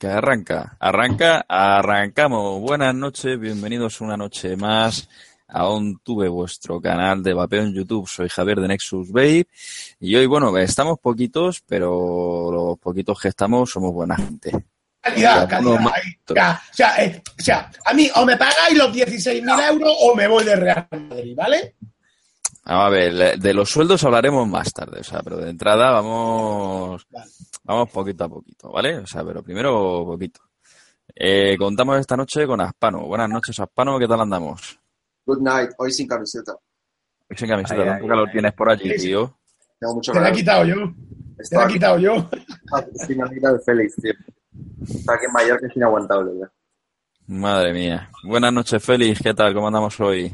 Que arranca, arranca, arrancamos. Buenas noches, bienvenidos una noche más a un tuve vuestro canal de vapeo en YouTube. Soy Javier de Nexus Babe y hoy, bueno, estamos poquitos, pero los poquitos que estamos somos buena gente. Calidad, calidad. o, sea, eh, o sea, a mí o me pagáis los 16.000 euros o me voy de Real Madrid, ¿vale? Vamos a ver, de los sueldos hablaremos más tarde, o sea, pero de entrada vamos, vamos poquito a poquito, ¿vale? O sea, pero primero poquito. Eh, contamos esta noche con Aspano. Buenas noches, Aspano, ¿qué tal andamos? Good night, hoy sin camiseta. Hoy sin camiseta, ¿cuánto calor tienes por allí, tío? Tengo mucho Te la he quitado yo. Te la he quitado yo. sin amiga de Félix, tío. Está aquí en Mallorca es inaguantable, ya. Madre mía. Buenas noches, Félix, ¿qué tal? ¿Cómo andamos hoy?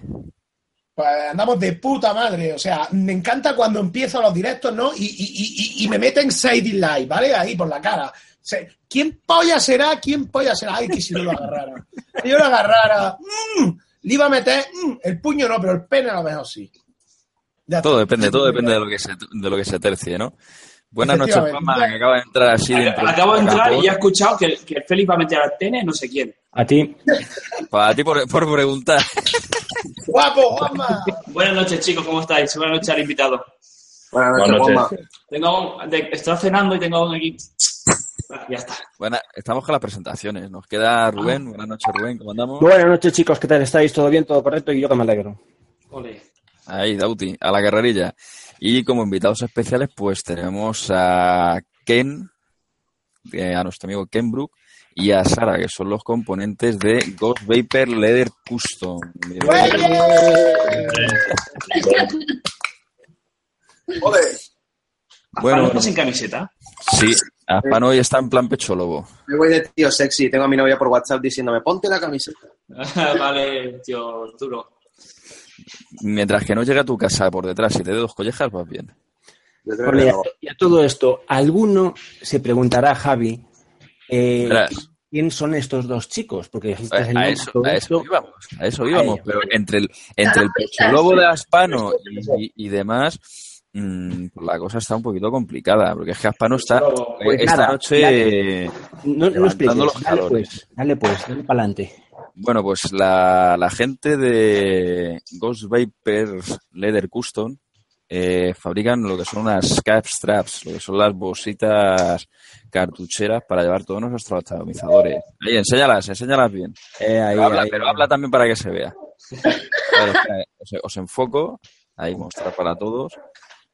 Pues andamos de puta madre. O sea, me encanta cuando empiezo los directos, ¿no? Y, y, y, y- me meten 6 dislikes, ¿vale? Ahí por la cara. O sea, ¿Quién polla será? ¿Quién polla será? Ay, que si yo lo agarrara. Si yo lo agarrara. mm, le iba a meter mm, el puño, no, pero el pene a lo mejor sí. Ya Todo está. depende, todo depende de lo que se, de lo que se tercie, ¿no? Buenas noches. Juanma, que acaba de entrar así dentro. Acabo de entrar y he escuchado que, que Félix va a meter al pene, no sé quién. A ti. Para ti por, por preguntar. Guapo, Juanma. Buenas noches, chicos, ¿cómo estáis? Buenas noches al invitado. Buenas noches, Buenas Juanma. Tengo un- de- estoy cenando y tengo un aquí. Ah, Ya está. Buena, estamos con las presentaciones. Nos queda Rubén. Buenas noches, Rubén. ¿Cómo andamos? Buenas noches, chicos. ¿Qué tal estáis? ¿Todo bien? ¿Todo correcto? Y yo que me alegro. Ole. Ahí, Dauti, a la guerrerilla. Y como invitados especiales, pues tenemos a Ken, eh, a nuestro amigo Ken Brook, y a Sara, que son los componentes de Ghost Vapor Leather Custom. Bueno, Bueno, sin camiseta. sí, Aspano hoy está en plan pecho lobo. Me voy de tío sexy. Tengo a mi novia por WhatsApp diciéndome, ponte la camiseta. vale, tío, duro. Mientras que no llegue a tu casa por detrás y te dé dos collejas, vas bien. Y, a, no. y a todo esto, alguno se preguntará, Javi, eh. ¿quién son estos dos chicos? Porque dijiste A, el a eso, a eso íbamos, a eso íbamos, pero entre el, entre el pecho lobo de Aspano y, y demás, mm, pues la cosa está un poquito complicada, porque es que Aspano está Pues eh, esta nada, noche dale. No, no levantando expliques. los Dale pues, dale pues, dale para adelante. Bueno, pues la, la gente de Ghost Vapors Leather Custom eh, fabrican lo que son unas cap straps, lo que son las bolsitas cartucheras para llevar todos nuestros atomizadores. Ahí, enséñalas, enséñalas bien. Eh, ahí, habla, ahí. pero habla también para que se vea. Ver, os, os enfoco, ahí mostrar para todos.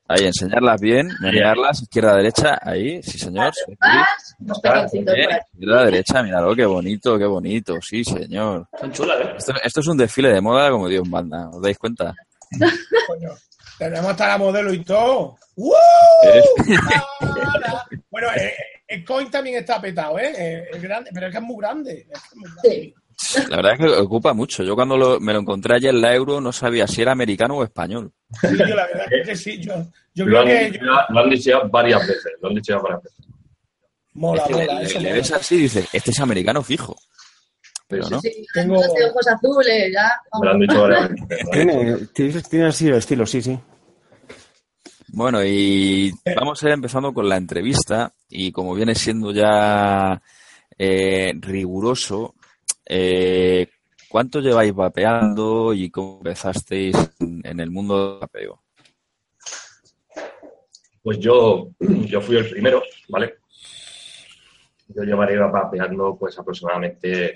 Ahí, enseñarlas bien, mirarlas, izquierda, derecha, ahí, sí señor. sí, sí. Bien, izquierda, derecha, míralo, qué bonito, qué bonito, sí señor. Son chulas, ¿eh? Esto, esto es un desfile de moda como Dios manda, ¿os dais cuenta? Coño, tenemos hasta la modelo y todo. ¡Wow! Ahora. bueno, eh, el coin también está petado, ¿eh? Eh, Es grande, pero es que es muy grande. es que es muy grande. Sí. La verdad es que ocupa mucho. Yo cuando lo- me lo encontré ayer en la Euro no sabía si era americano o español. Sí, yo la verdad es que sí. Yo, yo Lo creo han, que lo han dicho varias veces. Lo han dicho varias veces. mola, le, eso le mola. ves así y dices, este es americano fijo. Pero no. Sí, Tengo- tengo... de ojos azules, ya. Me lo han dicho varias veces. Tiene, tiene, tiene así el estilo, sí, sí. Bueno, y vamos a ir empezando con la entrevista y como viene siendo ya eh, riguroso, eh, ¿cuánto lleváis vapeando y cómo empezasteis en, el mundo del vapeo? Pues yo, yo fui el primero, ¿vale? Yo llevaré vapeando pues aproximadamente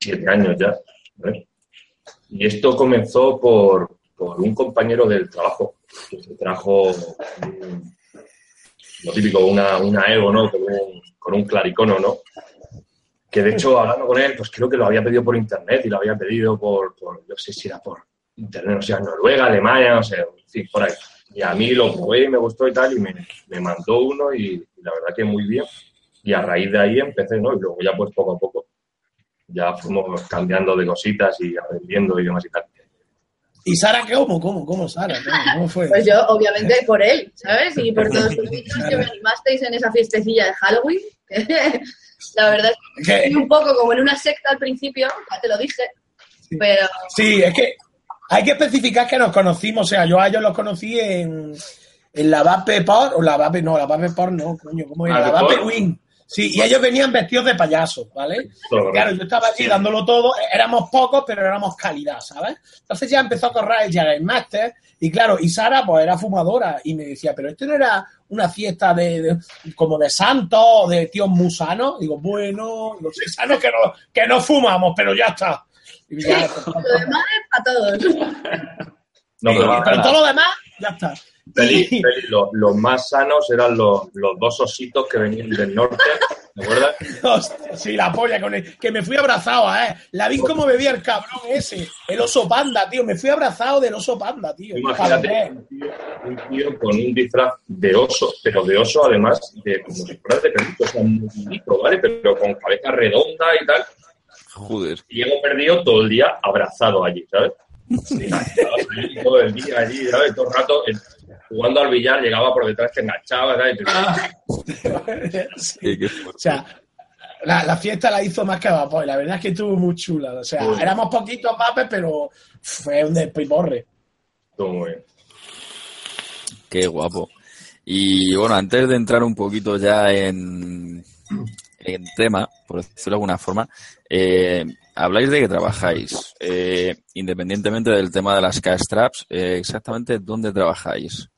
siete años ya, ¿vale? Y esto comenzó por, por un compañero del trabajo que se trajo lo típico, una, una ego, ¿no? Con un, con un claricono, ¿no? Que de hecho, hablando con él, pues creo que lo había pedido por internet y lo había pedido por, por no sé si era por internet, o sea, Noruega, Alemania, no sé, en fin, por ahí. Y a mí lo probé y me gustó y tal, y me, me mandó uno y, y la verdad que muy bien. Y a raíz de ahí empecé, ¿no? Y luego ya pues poco a poco ya fuimos cambiando de cositas y aprendiendo y demás y tal. ¿Y Sara cómo? ¿Cómo? ¿Cómo Sara? ¿Cómo, cómo fue? Pues yo, obviamente, por él, ¿sabes? Y por todos los vídeos que me animasteis en esa fiestecilla de Halloween. La verdad es que estoy un poco como en una secta al principio, ya te lo dije, pero Sí, es que hay que especificar que nos conocimos, o sea, yo a ellos los conocí en, en la Vape Por, o la Vape, no, la Vape Por no, coño, ¿cómo era? La Vape. Win. Sí, y ellos venían vestidos de payasos, ¿vale? Todo Claro, yo estaba allí dándolo todo, éramos pocos, pero éramos calidad, ¿sabes? Entonces ya empezó a correr el Jagger Master, y claro, y Sara pues era fumadora, y me decía, pero esto no era una fiesta de, de- como de santos o de tíos musanos. Digo, bueno, los sanos que no, que no fumamos, pero ya está. Y ya, pues, Lo demás es para todos. No, Sí, pero, pero todo lo demás, ya está. Feli, Feli, lo- los más sanos eran los, los dos ositos que venían del norte, ¿te acuerdas? Hostia, sí, la polla con él. Que me fui abrazado, ¿eh? La vi como bebía el cabrón ese. El oso panda, tío. Me fui abrazado del oso panda, tío. Imagínate un tío, un tío con un disfraz de oso, pero de oso además de como si fuera de perrito, o sea, ¿vale? Pero con cabeza redonda y tal. Joder. Y hemos perdido todo el día abrazado allí, ¿sabes? Allí todo el día allí, ¿sabes? Todo el rato jugando al billar, llegaba por detrás, te enganchaba, ¿sabes? Sí. Qué- qué O sea, la, la fiesta la hizo más que vapor. y La verdad es que estuvo muy chula. O sea, éramos poquitos vapes, pero fue un despiporre. Todo muy bien. Qué guapo. Y bueno, antes de entrar un poquito ya en, en tema, por decirlo de alguna forma, eh, habláis de que trabajáis. Eh, independientemente del tema de las cash traps, eh, exactamente dónde trabajáis.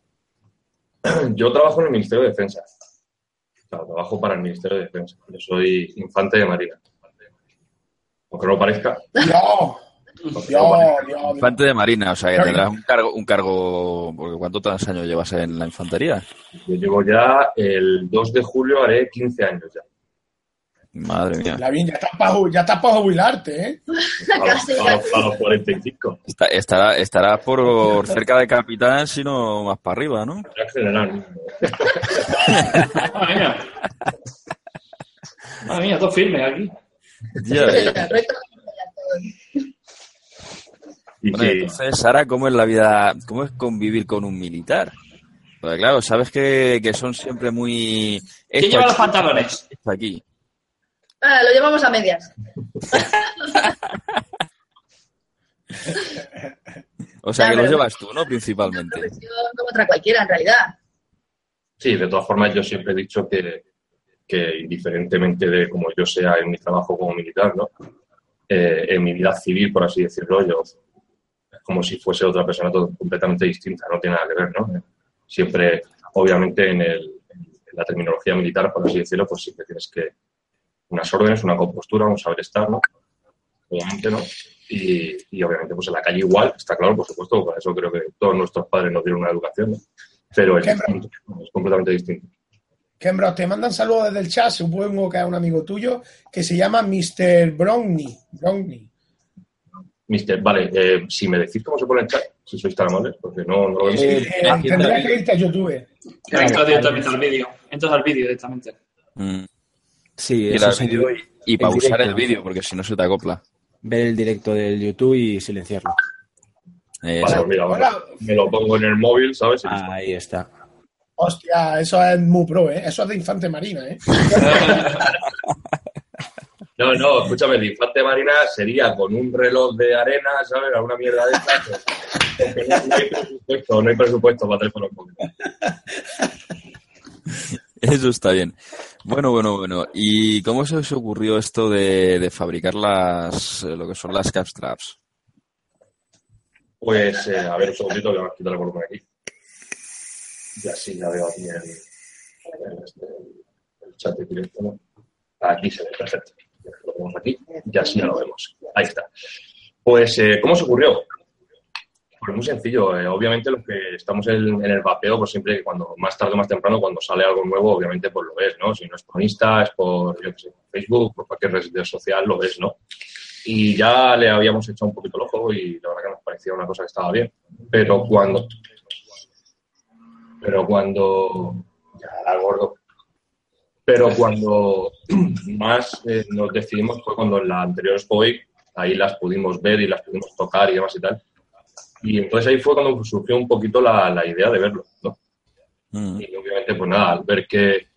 Yo trabajo en el Ministerio de Defensa. O sea, trabajo para el Ministerio de Defensa. Yo soy infante de Marina. Aunque no lo parezca. No parezca. Dios. Infante de Marina, o sea que Claro. tendrás un cargo, un cargo, porque ¿cuántos años llevas en la infantería? Yo llevo ya el 2 de julio, haré 15 años ya. Madre mía. Lavín, ya estás para ya estás pa jubilarte, ¿eh? A los, Casi, a los- a los 45. Está- estará, estará por cerca de capitán, sino más para arriba, ¿no? General. Madre mía. Madre mía, todo firme aquí. Ya, El ya. resto Y Bueno, sí, entonces, Sara, ¿cómo es la vida, cómo es convivir con un militar? Porque claro, sabes que, que son siempre muy... ¿Quién lleva los pantalones? aquí. Ah, lo llevamos a medias. O sea, que los llevas tú, ¿no? Principalmente. Como otra cualquiera, en realidad. sí, de todas formas, yo siempre he dicho que, que indiferentemente de cómo yo sea en mi trabajo como militar, ¿no? Eh, en mi vida civil, por así decirlo, yo es como si fuese otra persona todo- completamente distinta, no tiene nada que ver, ¿no? Siempre, obviamente, en, el, en la terminología militar, por así decirlo, pues siempre tienes que unas órdenes, una compostura, un saber estar, ¿no? Obviamente, ¿no? Y, y obviamente, pues en la calle igual, está claro, por supuesto, para eso creo que todos nuestros padres nos dieron una educación, ¿no? Pero es, Qué distinto, es completamente distinto. Kembro, te mandan saludos desde el chat, supongo que es un amigo tuyo, que se llama Mr. Brownie. Brownie. Mister, vale, eh, si me decís cómo se pone el chat, si sois tan amables, porque no, no lo he visto. Eh, Eh, tendrás que irte a YouTube. Entras directamente al vídeo. Entras al vídeo directamente. Mm. Sí, Y, eso vídeo y, y en pausar directo. el vídeo, porque si no se te acopla. ver el directo del YouTube y silenciarlo. Eh, Vale, pues mira, vale. Me lo pongo en el móvil, ¿sabes? Ahí está. Hostia, eso es muy pro, ¿eh? Eso es de Infante Marina, ¿eh? No, no, escúchame, el infante marina sería con un reloj de arena, ¿sabes? Alguna mierda de estas. pues, porque no, hay presupuesto, no hay presupuesto para teléfono móvil. Eso está bien. Bueno, bueno, bueno. ¿Y cómo se os ocurrió esto de, fabricar las, eh, lo que son las cap straps? Pues, eh, a ver, un segundito, vamos a quitar el volumen aquí. Y así ya veo aquí el, chat de directo, ¿no? Aquí se ve, perfecto. Lo ponemos aquí y así ya lo vemos. Ahí está. Pues, eh, ¿cómo se ocurrió? Pues muy sencillo. eh, obviamente los que estamos en, el vapeo, pues siempre cuando más tarde o más temprano, cuando sale algo nuevo, obviamente pues lo ves, ¿no? Si no es por Insta, es por, Facebook, por cualquier red social, lo ves, ¿no? Y ya le habíamos echado un poquito el ojo y la verdad que nos parecía una cosa que estaba bien. Pero cuando... Pero cuando... Ya, gordo. Pero cuando más eh, nos decidimos fue cuando en la anterior Week, ahí las pudimos ver y las pudimos tocar y demás y tal. Y entonces ahí fue cuando surgió un poquito la, la idea de verlo, ¿no? Mm. Y obviamente, pues nada, al ver que,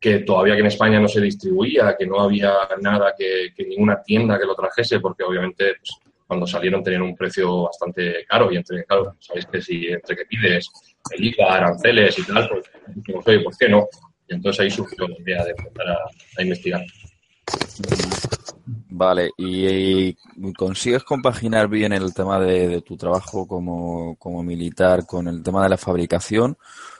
que todavía que en España no se distribuía, que no había nada, que, que ninguna tienda que lo trajese, porque obviamente pues, cuando salieron tenían un precio bastante caro y entre, claro, sabéis que si entre que pides el IVA, aranceles y tal, pues dijimos, oye, ¿por qué no? Y entonces ahí surgió la idea de empezar a, a investigar. Vale, ¿y, consigues compaginar bien el tema de, tu trabajo como, militar con el tema de la fabricación?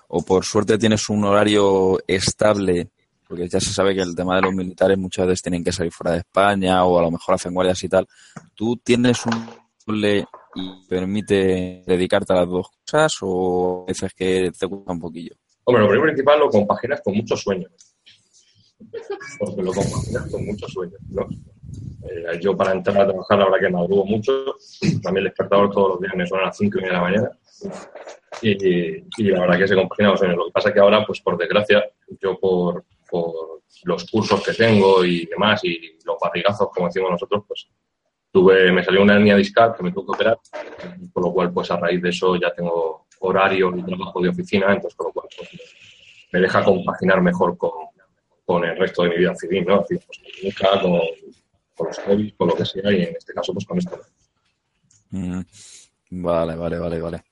¿O por suerte tienes un horario estable? Porque ya se sabe que el tema de los militares muchas veces tienen que salir fuera de España o a lo mejor hacen guardias y tal. ¿Tú tienes un doble y permite dedicarte a las dos cosas o veces que te cuesta un poquillo? Hombre, lo primero principal lo compaginas con muchos sueños. Porque lo compaginas con muchos sueños, ¿no? Eh, yo para entrar a trabajar, verdad que madrugo mucho. También el despertador todos los días me suena a las 5 y media de la mañana. Y, y la verdad que se compagina los sueños. Lo que pasa que ahora, pues por desgracia, yo por, por los cursos que tengo y demás, y los barrigazos, como decimos nosotros, pues tuve, me salió una hernia discal que me tuve que operar, por lo cual, pues a raíz de eso ya tengo horario y trabajo de oficina, entonces con lo cual pues, me deja compaginar mejor con, con el resto de mi vida civil, ¿no? Decir, pues, con con, con los hobbies, con lo que sea, y en este caso, pues con esto. Mm, Vale, vale, vale, vale.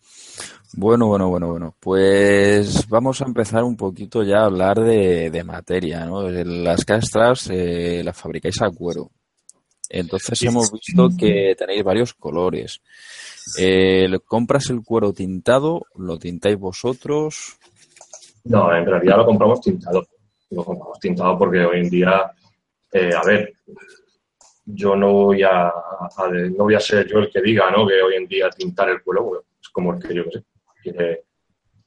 Bueno, bueno, bueno, bueno. Pues vamos a empezar un poquito ya a hablar de, de materia, ¿no? Las castras eh, las fabricáis a cuero. Entonces hemos visto que tenéis varios colores. Eh, ¿Compras el cuero tintado? ¿Lo tintáis vosotros? No, en realidad lo compramos tintado. Lo compramos tintado porque hoy en día, eh, a ver, yo no voy a, no voy a ser yo el que diga, ¿no? Que hoy en día tintar el cuero bueno, es como el que yo que sé, quiere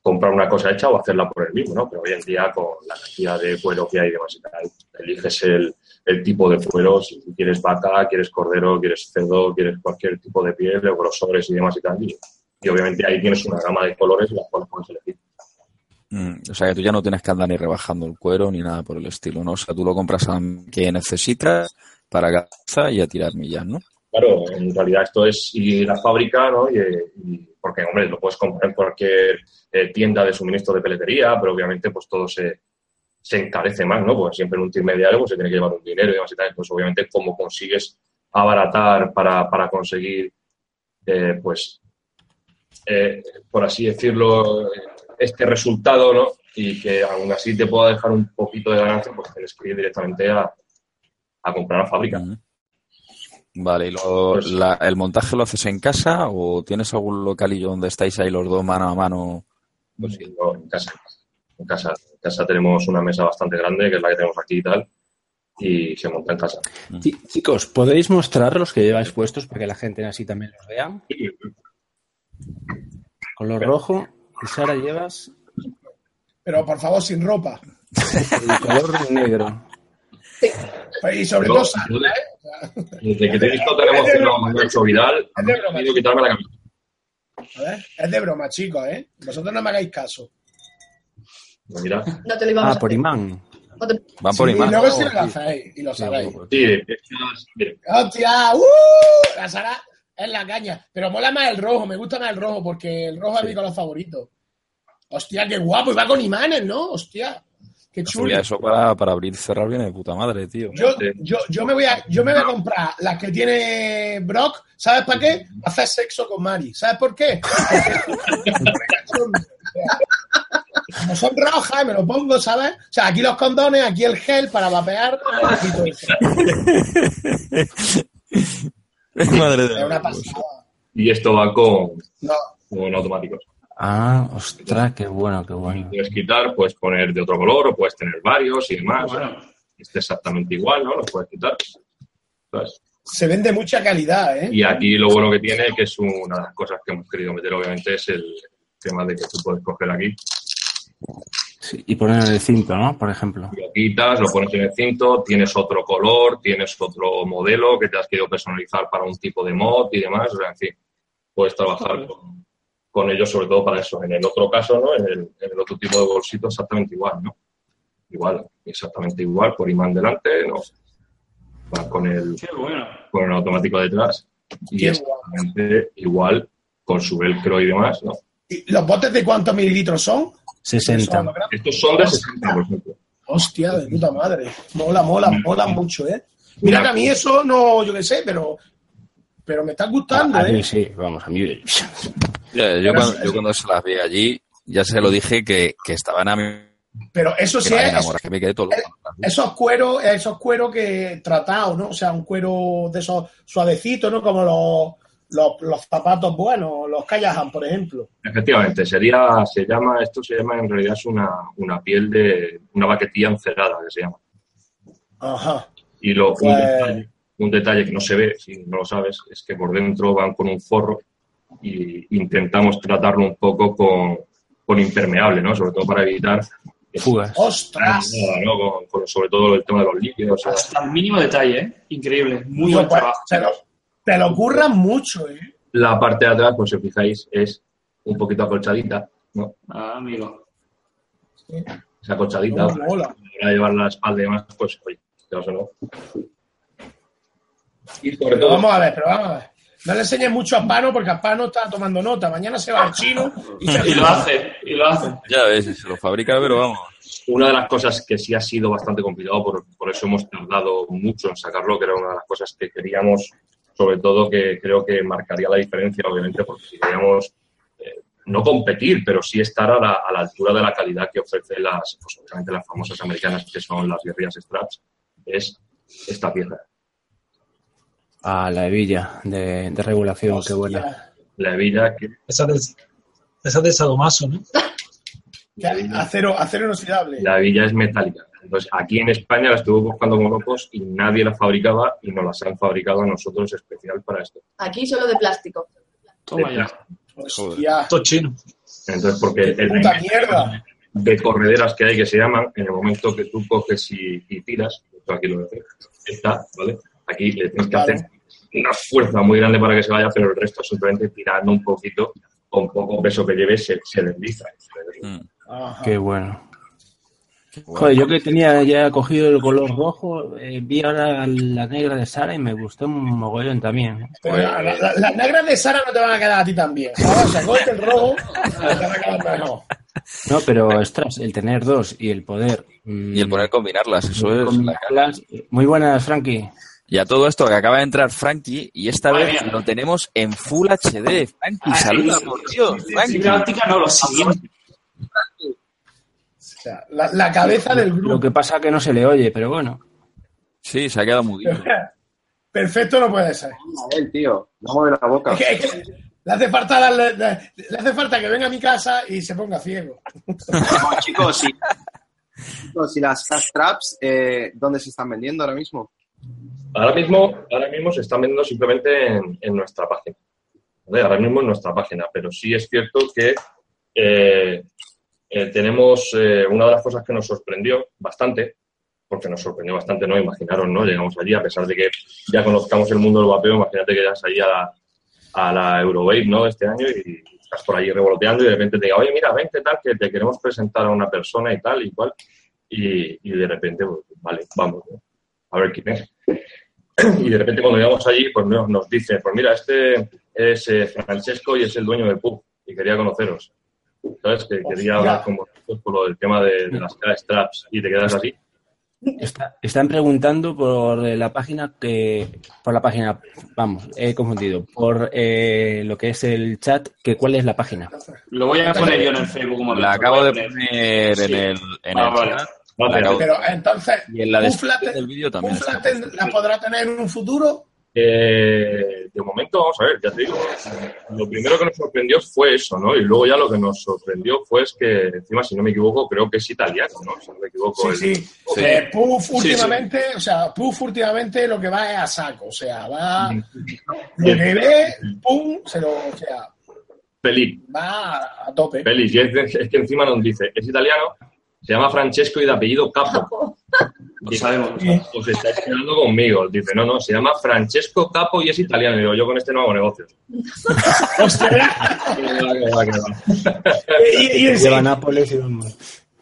comprar una cosa hecha o hacerla por él mismo, ¿no? Pero hoy en día con la cantidad de cuero que hay y demás y tal, eliges el, el tipo de cuero, si quieres vaca, quieres cordero, quieres cerdo, quieres cualquier tipo de piel, grosores y demás y tal. Y, y obviamente ahí tienes una gama de colores las cuales puedes elegir. Mm, o sea que tú ya no tienes que andar ni rebajando el cuero ni nada por el estilo, ¿no? O sea, tú lo compras a que necesitas para casa y a tirar millas, ¿no? Claro, en realidad esto es ir a fábrica, ¿no? Y, porque, hombre, lo puedes comprar en cualquier eh, tienda de suministro de peletería, pero obviamente pues todo se, se encarece más, ¿no? Porque siempre en un intermediario pues se tiene que llevar un dinero y demás y tal. Entonces, obviamente, cómo consigues abaratar para, para conseguir, eh, pues, eh, por así decirlo, este resultado, ¿no? Y que aún así te pueda dejar un poquito de ganancia, pues tienes que ir directamente a, a comprar a fábrica. Vale, ¿y lo- Pues- la- el montaje lo haces en casa o tienes algún localillo donde estáis ahí los dos mano a mano? Pues sí, no, en casa. En casa. En casa tenemos una mesa bastante grande, que es la que tenemos aquí y tal, y se monta en casa. Chi- Chicos, ¿podéis mostrar los que lleváis puestos para que la gente así también los vea? Color rojo. Y Sara llevas Pero por favor, sin ropa. el color negro. Pues, Y sobre todo, Sara, ¿eh? Desde que te he visto tan emocionado, Manuel Vidal, Es de he broma. tenido que quitarme la camisa. A ver, es de broma, chicos, ¿eh? Vosotros no me hagáis caso. Pues Mira, No te lo íbamos Ah, a por hacer. imán. No te- Van por Sí, imán. y luego sí ¿no? lo hacéis, y lo sabéis. sí, mire, ¡Hostia! ¡Uh! La Sara es la caña. Pero mola más el rojo, me gusta más el rojo, porque el rojo es mi color favorito. Hostia, qué guapo, y va con imanes, ¿no? Hostia, qué chulo. Eso para, para abrir y cerrar viene de puta madre, tío. Yo, yo, yo, me voy a, yo me voy a comprar las que tiene Brock, ¿sabes para qué? Hacer sexo con Mari. ¿Sabes por qué? Como son rojas, me lo pongo, ¿sabes? O sea, aquí los condones, aquí el gel para vapear. Madre de Es una pasada. y esto va con, No, con automáticos. Ah, ostras, qué bueno, qué bueno. Puedes quitar, puedes poner de otro color o puedes tener varios y demás. Bueno, Este exactamente igual, ¿no? Los puedes quitar. ¿Sabes? se vende mucha calidad, ¿eh? Y aquí lo bueno que tiene, que es una de las cosas que hemos querido meter, obviamente, es el tema de que tú puedes coger aquí, Sí, y poner el cinto, ¿no? Por ejemplo. lo quitas, lo pones en el cinto, tienes otro color, tienes otro modelo que te has querido personalizar para un tipo de mod y demás. O sea, en fin, puedes trabajar con, con ellos sobre todo para eso. En el otro caso, ¿no? En el, en el otro tipo de bolsito, exactamente igual, ¿no? Igual, exactamente igual, por imán delante, ¿no? Va con el, bueno. con el automático detrás y Qué exactamente igual con su velcro y demás, ¿no? ¿Y ¿Los botes de cuántos mililitros son? 60. Son grandes. Estos son de 60, por ejemplo. Hostia, de puta madre. Mola, mola, mola mucho, ¿eh? Mira que a mí eso no, yo qué sé, pero, pero me está gustando, A mí ¿eh? sí, vamos, a mí. Yo, yo cuando, yo cuando se las vi allí, ya se lo dije que, que estaban a mi Pero eso sí es, enamora, que me quedé todo loco. esos cueros, esos cueros que tratados, ¿no? O sea, un cuero de esos suavecitos, ¿no? Como los, los, los zapatos buenos, los Callahan, por ejemplo. Efectivamente, sería, se llama, esto se llama, en realidad es una, una piel de, una baquetilla encerada, que se llama. Ajá. Y lo, un, Pues- detalle, un detalle que no se ve, si no lo sabes, es que por dentro van con un forro y intentamos tratarlo un poco con, con impermeable, ¿no? Sobre todo para evitar Fugas. ¡Ostras! ¿no? Con- con sobre todo el tema de los líquidos. o sea, Hasta el mínimo detalle, ¿eh? Increíble. Muy buen pues, trabajo. Te lo curran mucho, ¿eh? La parte de atrás, pues si os fijáis, es un poquito acolchadita, ¿no? Ah, amigo. Esa acolchadita. Cómo mola. Para llevar la espalda y demás, pues, oye, quieras o no. Y sobre Pero todo, vamos a ver, pero vamos a ver. No le enseñes mucho a Pano porque a Pano está tomando nota. Mañana se va al chino y se Y lo hace, y lo hace. Ya ves, se lo fabrica, pero vamos. una de las cosas que sí ha sido bastante complicado, por, por eso hemos tardado mucho en sacarlo, que era una de las cosas que queríamos, sobre todo que creo que marcaría la diferencia, obviamente, porque si queríamos eh, no competir, pero sí estar a la, a la altura de la calidad que ofrecen las, pues, obviamente las famosas americanas, que son las guerrillas Straps, es esta pieza. Ah, la hebilla de, de regulación, qué buena. La hebilla que Esa de, esa de Sadomaso, ¿no? Acero, acero inoxidable. la hebilla es metálica. Entonces, aquí en España la estuve buscando como locos y nadie la fabricaba y nos las han fabricado a nosotros especial para esto. Aquí solo de plástico. Toma ya. Hostia. Todo chino. Entonces, porque el, Puta mierda. de correderas que hay que se llaman, en el momento que tú coges y, y tiras, esto aquí lo decía, está, ¿vale? Aquí le tienes que Vale. hacer una fuerza muy grande para que se vaya, pero el resto simplemente tirando un poquito, con poco peso que lleve, se, se desliza. Mm. Qué bueno. Bueno. Joder, yo que tenía ya cogido el color rojo, eh, vi ahora la negra de Sara y me gustó un mogollón también. ¿eh? La- la- negras de Sara no te van a quedar a ti también. el rojo, te van a quedar mejor. No, pero ostras, el tener dos y el poder. mm, Y el poder combinarlas, eso es. combinarlas. Muy buenas, Frankie. Y a todo esto que acaba de entrar Frankie, y esta Madre vez mía. lo tenemos en Full HD. Frankie, Ay, saluda, sí, por Dios. No, lo siguiente. O sea, la, la cabeza del Lo grupo. que pasa que no se le oye, pero bueno. Sí, se ha quedado muy bien. Perfecto no puede ser. El tío, no mueve la boca. Es que, es que le, hace falta le, le hace falta que venga a mi casa y se ponga ciego. No, chicos, sí. Chicos, y las fast traps, eh, ¿dónde se están vendiendo ahora mismo? Ahora mismo, ahora mismo se están vendiendo simplemente en, en nuestra página. ¿vale? Ahora mismo en nuestra página, pero sí es cierto que eh, eh, tenemos eh, una de las cosas que nos sorprendió bastante, porque nos sorprendió bastante, ¿no? Imaginaros, ¿no? Llegamos allí, a pesar de que ya conozcamos el mundo del vapeo, imagínate que llegas allí a la, a ¿no? Este año y estás por allí revoloteando y de repente te diga, oye, mira, vente tal, que te queremos presentar a una persona y tal y cual. Y, y de repente, pues, vale, vamos, ¿no? a ver quién es. Y de repente cuando llegamos allí, pues nos, nos dice, pues mira, este es eh, Francesco y es el dueño del pub y quería conoceros. ¿Sabes? Que quería hablar con vosotros por lo del tema de, de las straps y te quedas así. Está- están preguntando por eh, la página que. Por la página. Vamos, he confundido. Por eh, lo que es el chat, que cuál es la página. Lo voy a poner yo en el Facebook. como La acabo de poner en el, en Ah, el vale. chat. Vale, Pero entonces, Y en la descripción del vídeo también. ¿Ufla está. ten- la podrá tener en un futuro? Eh, de momento, vamos a ver, ya te digo, lo primero que nos sorprendió fue eso, ¿no? Y luego ya lo que nos sorprendió fue es que, encima, si no me equivoco, creo que es italiano, ¿no? Si no me equivoco. Sí, el- sí. Sí. Eh, Puff Sí, últimamente, o sea, Puff últimamente lo que va es a saco, o sea, va lo que ve, pum, se lo, o sea, Feliz, va a tope. feliz. Y es, es que encima nos dice, es italiano, se llama Francesco y de apellido Capo. Lo sabemos. Os estáis quedando conmigo. Dice, no, no, se llama Francesco Capo y es italiano. Y digo, yo con este no hago negocios. Hostia, Que va, que va, que va. y, y, y, Lleva Nápoles y vamos.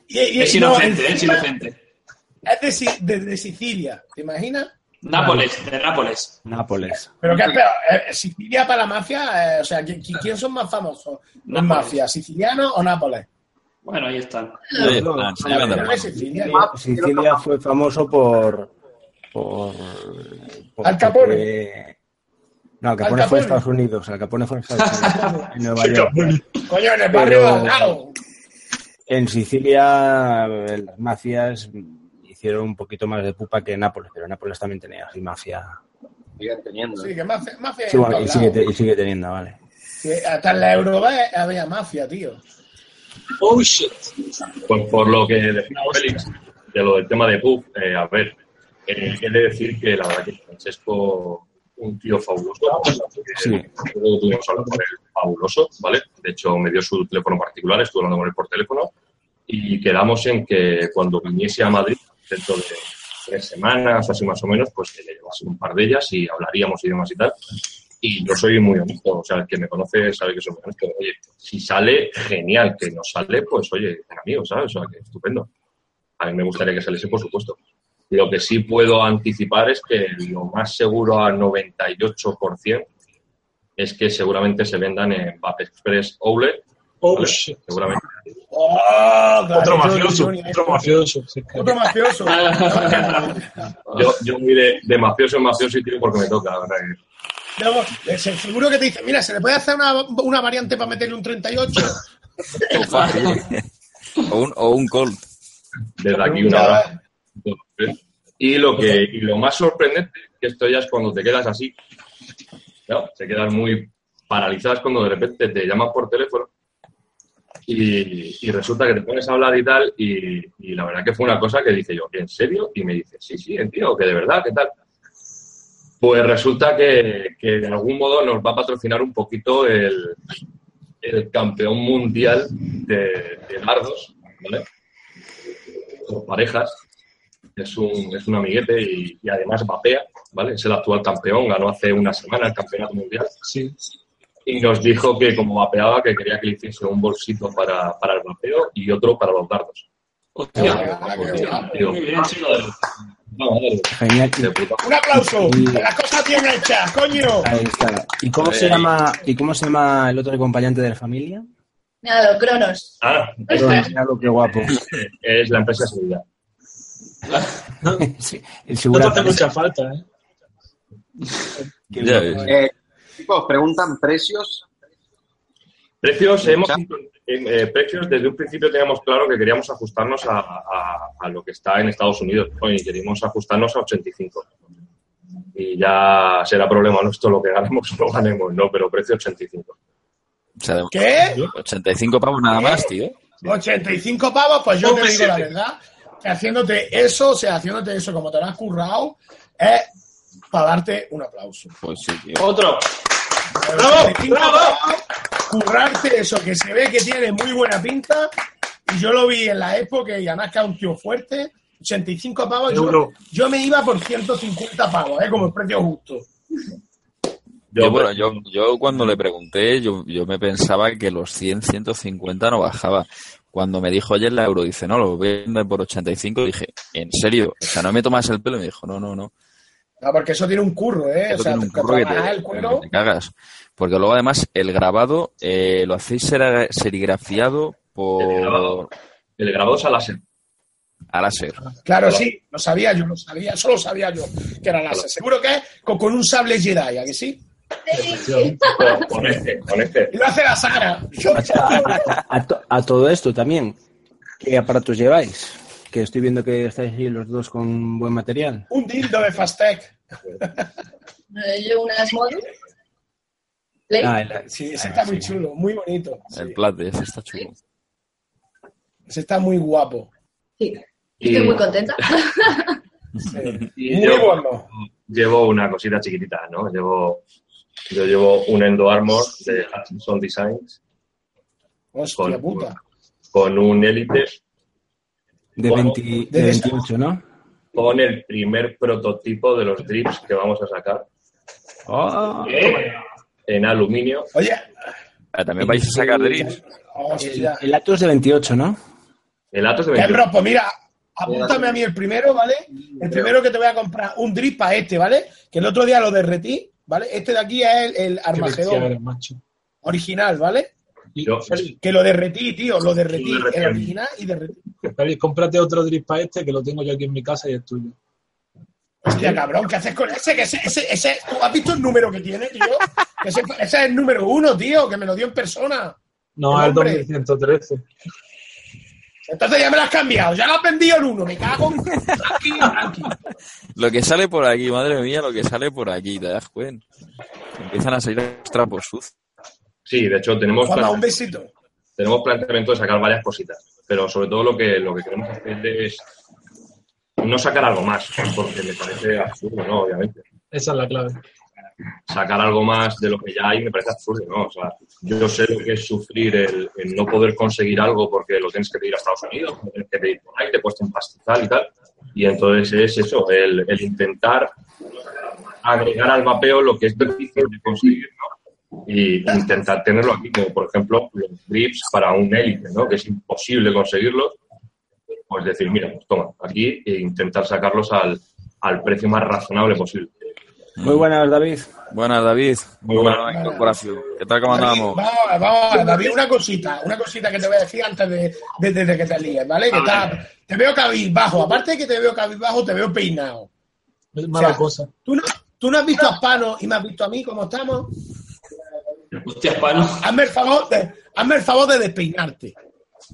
y- y- Es no, inocente, es inocente. Es de, Si- de- de Sicilia, ¿te imaginas? Nápoles, de Nápoles. Nápoles. Pero qué es peor, eh, Sicilia para la mafia, eh, o sea, ¿qui- qui- ¿quién son más famosos? ¿Los Nápoles. mafia, siciliano o Nápoles? Bueno, ahí están. Ahí se Sicilia. Sicilia fue famoso por. por. por- Al Capone. porque- No, Al Al Capone fue a Estados Unidos. Al Capone fue a Estados Unidos. en Nueva York. Coño, en el barrio Pero-. En Sicilia eh, las mafias hicieron un poquito más de pupa que en Nápoles, pero Nápoles también tenía así mafia. Siguen teniendo. Sí, que mafia, mafia Sí, bueno, y, sigue, y sigue teniendo, vale. Sí, hasta en la Eurobet había mafia, tío. Oh shit. Pues por lo que decía Félix, de lo del tema de Puff, eh, a ver, eh, he de decir que la verdad que Francesco, un tío fabuloso, Sí. eh, tuvimos hablar con él, fabuloso, ¿vale? De hecho, me dio su teléfono particular, estuve hablando con él por teléfono y quedamos en que cuando viniese a Madrid, dentro de tres semanas, así más o menos, pues que le llevase un par de ellas y hablaríamos y demás y tal. Y yo soy muy honesto, o sea, el que me conoce sabe que soy muy honesto. Oye, si sale, genial, que no sale, pues oye, amigos, ¿sabes? O sea, que estupendo. A mí me gustaría que saliese, por supuesto. Lo que sí puedo anticipar es que lo más seguro al 98% es que seguramente se vendan en Vape Express Outlet. Oh shit. Seguramente. Oh, claro, Otro mafioso, otro mafioso. Otro mafioso. Yo, yo muy de, de mafioso en mafioso y tiro porque me toca. la verdad que- Luego, eh, se- seguro que te dice, mira, se le puede hacer una, una variante para meterle un 38. O fácil. o, un, o un Colt. Desde aquí un abrazo. Y lo, que, y lo más sorprendente, que esto ya es cuando te quedas así, ¿no? te quedas muy paralizadas cuando de repente te llaman por teléfono y, y resulta que te pones a hablar y tal, y, y la verdad que fue una cosa que dice yo, ¿en serio? Y me dice, sí, sí, entiendo, que de verdad, ¿qué tal? Pues resulta que, que de algún modo nos va a patrocinar un poquito el, el campeón mundial de, de dardos, ¿vale? Por parejas. Es un, es un amiguete y, y además vapea, ¿vale? Es el actual campeón, ganó hace una semana el campeonato mundial Sí. y nos dijo que como vapeaba que quería que le hiciese un bolsito para, para el vapeo y otro para los dardos. Hostia, Qué Genial. Un aplauso. Y- las cosas bien hechas, coño. Ahí está. ¿Y cómo se Ahí. llama y cómo se llama el otro acompañante de la familia? Nada, cronos. Ah, Mira lo que guapo. es la empresa de seguridad. Sí, el No te hace mucha falta, ¿eh? Ya ves. Eh, chicos, preguntan precios. Precios, hemos, eh, precios, desde un principio teníamos claro que queríamos ajustarnos a, a- a lo que está en Estados Unidos. Oye, queríamos ajustarnos a 85. Y ya será problema nuestro lo que ganemos o no ganemos, no, pero precio 85. O sea, ¿Qué? 85 pavos nada más, tío. 85 pavos, pues yo te digo la verdad, que haciéndote eso, o sea, haciéndote eso como te lo has currado, es para darte un aplauso. Pues sí, tío. Otro. ¡Bravo! 85 ¡Bravo! Currarte eso, que se ve que tiene muy buena pinta, y yo lo vi en la época y además que un tío fuerte, 85 pavos, yo, me iba por 150 pavos, ¿eh? como el precio justo. Yo, bueno, yo, yo cuando le pregunté, yo, yo me pensaba que los 100, 150 no bajaba. Cuando me dijo ayer la euro, dice, no, lo voy a vender por 85, dije, ¿en serio? O sea, no me tomas el pelo. Y me dijo, no, no, no. No, porque eso tiene un curro, ¿eh? Eso o sea, tiene un te curro que te, el cuero. que te cagas. Porque luego además el grabado eh, lo hacéis seri- serigrafiado El grabado. por El grabado es a láser. a láser. Claro, sí, lo sabía yo, lo sabía, eso lo sabía yo, que era láser. Seguro que es con, con un sable Jedi, ¿a que sí? Con, con este, con este. Y lo hace la Sara. A, a to- a todo esto también, ¿qué aparatos lleváis? Que estoy viendo que estáis ahí los dos con buen material. un dildo de Fastec. Eh, Yo unas modos. Play. Ah, el- Sí, ese ah, está muy sí. chulo, muy bonito. Sí, El plate, ese está chulo. ese está muy guapo. Sí. Y- Estoy muy contenta. Sí. Y Muy yo bueno. llevo una cosita chiquitita, ¿no? Llevo, yo llevo un Endo Armor de Hutchinson Designs Hostia con, puta. con un Elite De, 20 de De 28, ¿no? con el primer prototipo de los drips que vamos a sacar Oh, en aluminio. Oye, Ah, También vais a sacar drips. el, el Atos de 28, ¿no? El Atos de Eh, 28. bro, pues mira, apúntame a mí el primero, ¿vale? El primero que te voy a comprar, un drip para este, ¿vale? Que el otro día lo derretí, ¿vale? Este de aquí es el, el Armagedón original, ¿vale? Yo- Que lo derretí, tío, lo derretí, Lo derretí. el original y derretí. Félix, cómprate otro drip para este que lo tengo yo aquí en mi casa y es tuyo. Hostia, cabrón, ¿qué haces con ese? Que ese, ese, ese- ¿Tú has visto el número que tiene, tío? Ese, ese es el número uno, tío, que me lo dio en persona. No, El es el hombre. 2113. Entonces ya me lo has cambiado, ya lo has vendido en uno, me cago en... Tranqui, tranqui. Lo que sale por aquí, madre mía, lo que sale por aquí, ¿te das cuenta? Empiezan a salir los trapos sucios. Sí, de hecho tenemos, Juanma, plan- un besito. tenemos planteamiento de sacar varias cositas, pero sobre todo lo que, lo que queremos hacer es no sacar algo más, porque me parece absurdo, ¿no? Obviamente. Esa es la clave. Sacar algo más de lo que ya hay me parece absurdo, ¿no? O sea, yo sé lo que es sufrir el, el no poder conseguir algo porque lo tienes que pedir a Estados Unidos, lo tienes que pedir por ahí, te cuesta un pastizal y tal. Y entonces es eso, el, el intentar agregar al mapeo lo que es difícil de conseguir, ¿no? Y intentar tenerlo aquí, como por ejemplo los grips para un élite, ¿no? Que es imposible conseguirlos. Pues decir, mira, pues toma, aquí e intentar sacarlos al, al precio más razonable posible. Muy buenas, David. Buenas, David. Muy buena buenas. incorporación. ¿Qué tal, cómo andamos? vamos, vamos, David, una cosita, una cosita que te voy a decir antes de, de- de- de que te líes, ¿vale? Que está- te veo cabizbajo, aparte de que te veo cabizbajo, te veo peinado. Es mala O sea, cosa. ¿Tú no, tú no has visto a Spano y me has visto a mí cómo estamos? Hostia, pano. Hazme el favor de, hazme el favor de despeinarte.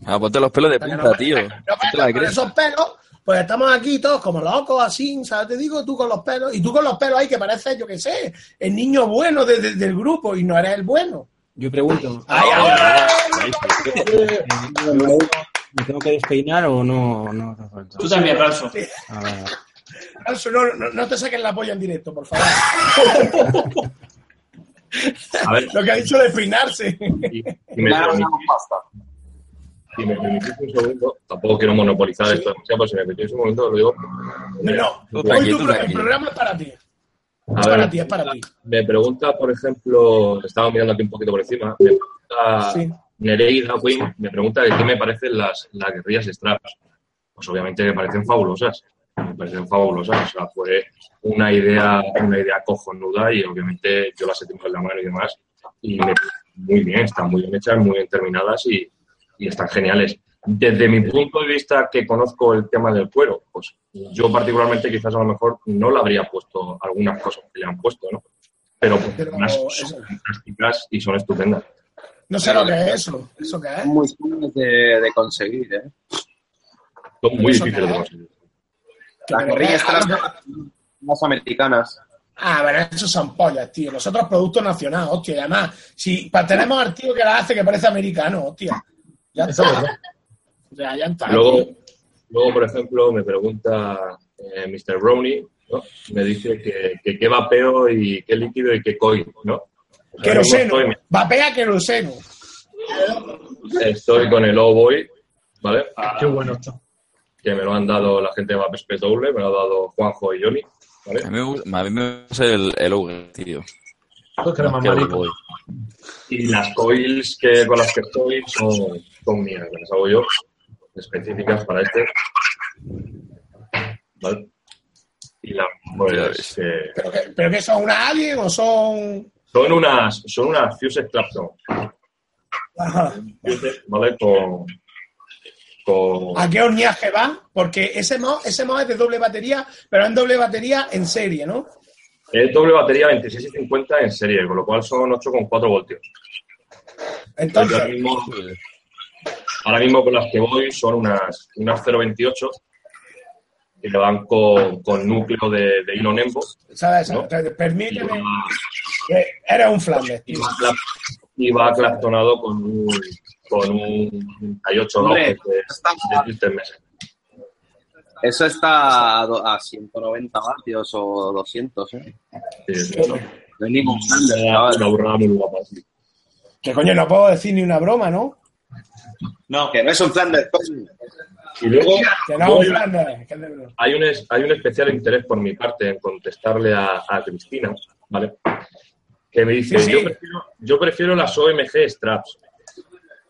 Ah, ponte los pelos de punta, no- tío. no la con esos pelos, pues estamos aquí todos como locos, así, ¿sabes? Te digo, tú con los pelos, y tú con los pelos ahí que pareces, yo qué sé, el niño bueno de- de- del grupo y no eres el bueno. Yo pregunto, ¡Ay, ahora! ¿me tengo que despeinar o no? no falta? Tú también, ver. Alonso, no, no, no te saques la polla en directo, por favor. A ver, Lo que ha dicho de peinarse. y, y me Claro, no, pasta. Si me permitís un segundo, tampoco quiero monopolizar esto demasiado, pero si me permitís un momento, lo digo. No, Tú hoy tú el programa es para ti. A Es ver, para ti, es para ti. me pregunta, por ejemplo, estaba mirando aquí un poquito por encima, me pregunta Sí. Nereida Queen, me pregunta de qué me parecen las, las guerrillas straps. Pues obviamente me parecen fabulosas, me parecen fabulosas, o sea, fue una idea, una idea cojonuda y obviamente yo las he tenido en la mano y demás, y me muy bien, están muy bien hechas, muy bien terminadas y, y están geniales. Desde mi punto de vista, que conozco el tema del cuero, pues yo particularmente quizás a lo mejor no le habría puesto algunas cosas que le han puesto, ¿no? Pero, pues, Pero unas eso- son fantásticas y son estupendas. No sé lo que es eso. ¿Eso qué es? Son muy fáciles de, de conseguir, ¿eh? Son muy difíciles de conseguir. Las guerrillas veas. straps más americanas. Ah, pero esos son pollas, tío. Nosotros producto nacional, hostia. Y además, si tenemos al tío que la hace que parece americano, hostia. Ya Eso está. es verdad. O sea, ya está. Luego, luego, por ejemplo, me pregunta eh, Mr. Brownie, ¿no? Me dice que, que qué vapeo y qué líquido y qué coil, ¿no? Queroseno. mismo Vapea queroseno. Estoy, estoy con el O-Boy, ¿vale? Qué bueno está. Que me lo han dado la gente de Vapespet Double, me lo ha dado Juanjo y Johnny, ¿vale? A mí me gusta, el, el Ogre, tío. Pues que eres Más marico. Y las coils que, con las que estoy son, son mías, las hago yo, específicas para este. ¿Vale? Y las, pues, eh, ¿Pero qué, pero qué son una alien o son.? son unas, son unas Fuse Clapton, Ajá. ¿vale? Con, con, ¿A qué horneaje va? Porque ese mod, ese mod es de doble batería, pero en doble batería en serie, ¿no? Es doble batería 26 y 50 en serie, con lo cual son 8,4 voltios. Ahora Entonces, mismo, ahora mismo con las que voy son unas, unas 0,28 y le van con, con núcleo de, de hilo Nembo. ¿sabes? ¿no? Permíteme. va, que Eres un Flandes, y va y va claptonado con un, con un 38 Hombre, de, está- de Twisted Mesh. Eso está a, do- a 190 vatios o 200, ¿eh? Sí, sí, no. Ningún Flanders. Que coño, no puedo decir ni una broma, ¿no? No, Que no es un Flanders, coño. Y luego Que no voy- hay, un, hay un especial interés por mi parte en contestarle a, a Cristina, ¿vale? Que me dice, Sí, sí. Yo, prefiero, yo prefiero las OMG Straps.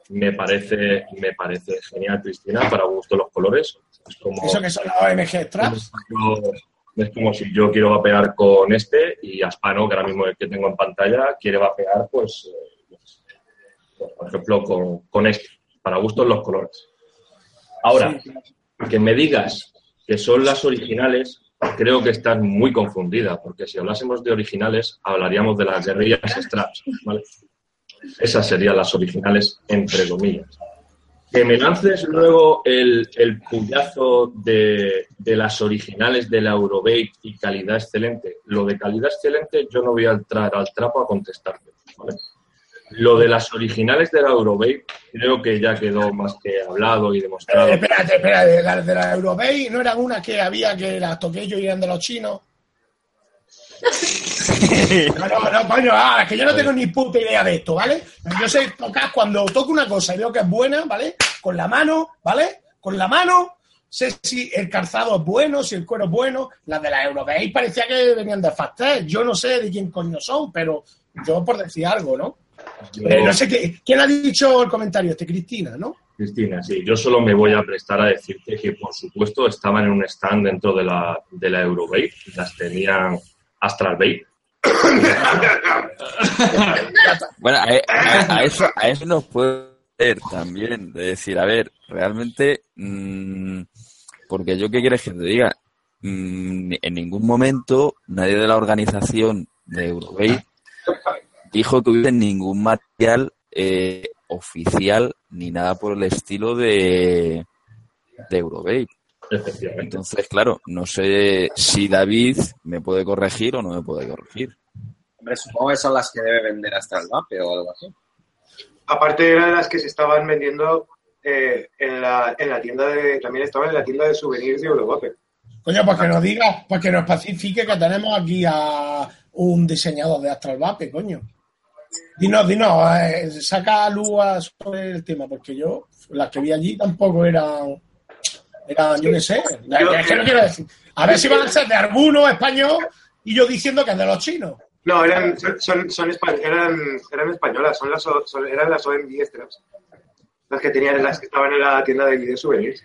Me parece, me parece genial, Cristina, para gusto los colores. Es como, Eso que son las OMG Straps. es como si yo quiero vapear con este y Aspano, que ahora mismo el que tengo en pantalla, quiere vapear, pues, eh, pues, por ejemplo, con, con este, para gustos los colores. Ahora, que me digas que son las originales, creo que estás muy confundida, porque si hablásemos de originales, hablaríamos de las guerrillas straps, ¿vale? Esas serían las originales, entre comillas. Que me lances luego el, el puyazo de, de las originales de la Eurovape y calidad excelente. Lo de calidad excelente yo no voy a entrar al trapo a contestarte. ¿vale? Lo de las originales de la Eurovape creo que ya quedó más que hablado y demostrado. Eh, espérate, espérate, las de la Eurobay no eran unas que había que las toqué yo y eran de los chinos. No, no, no, coño, ah, es que yo no tengo ni puta idea de esto, ¿vale? Yo sé tocar cuando toco una cosa y veo que es buena, ¿vale? Con la mano, ¿vale? Con la mano, sé si el calzado es bueno, si el cuero es bueno. Las de la Eurobay parecía que venían de Fastel. Yo no sé de quién coño son, pero yo por decir algo, ¿no? Yo- Eh, no sé qué, quién ha dicho el comentario, este Cristina, ¿no? Cristina, sí, yo solo me voy a prestar a decirte que, por supuesto, estaban en un stand dentro de la, de la Eurovape, las tenían Astral Vape. Bueno, a, eso, a eso nos puede ser también, de decir, a ver, realmente, mm, porque yo qué quieres que te diga, Mm, en ningún momento nadie de la organización de Eurobay dijo que hubiese ningún material eh, oficial ni nada por el estilo de, de. Efectivamente. Entonces, claro, no sé si David me puede corregir o no me puede corregir. Hombre, supongo que son las que debe vender hasta el vape o algo así. Aparte eran las que se estaban vendiendo eh, en, la, en la tienda de... También estaban en la tienda de souvenirs de Eurovape. Coño, pues que nos diga, pues que nos pacifique que tenemos aquí a un diseñador de Astral Vape, coño. Dinos, dinos, eh, saca luz sobre el tema, porque yo, las que vi allí tampoco eran, eran yo qué sé, es que no quiero decir. A ver si van a ser de alguno español y yo diciendo que es de los chinos. No, eran, son, son, son eran, eran españolas, son las, o- son- eran las OMD Straps. Las que tenían, las que estaban en la tienda de video souvenirs.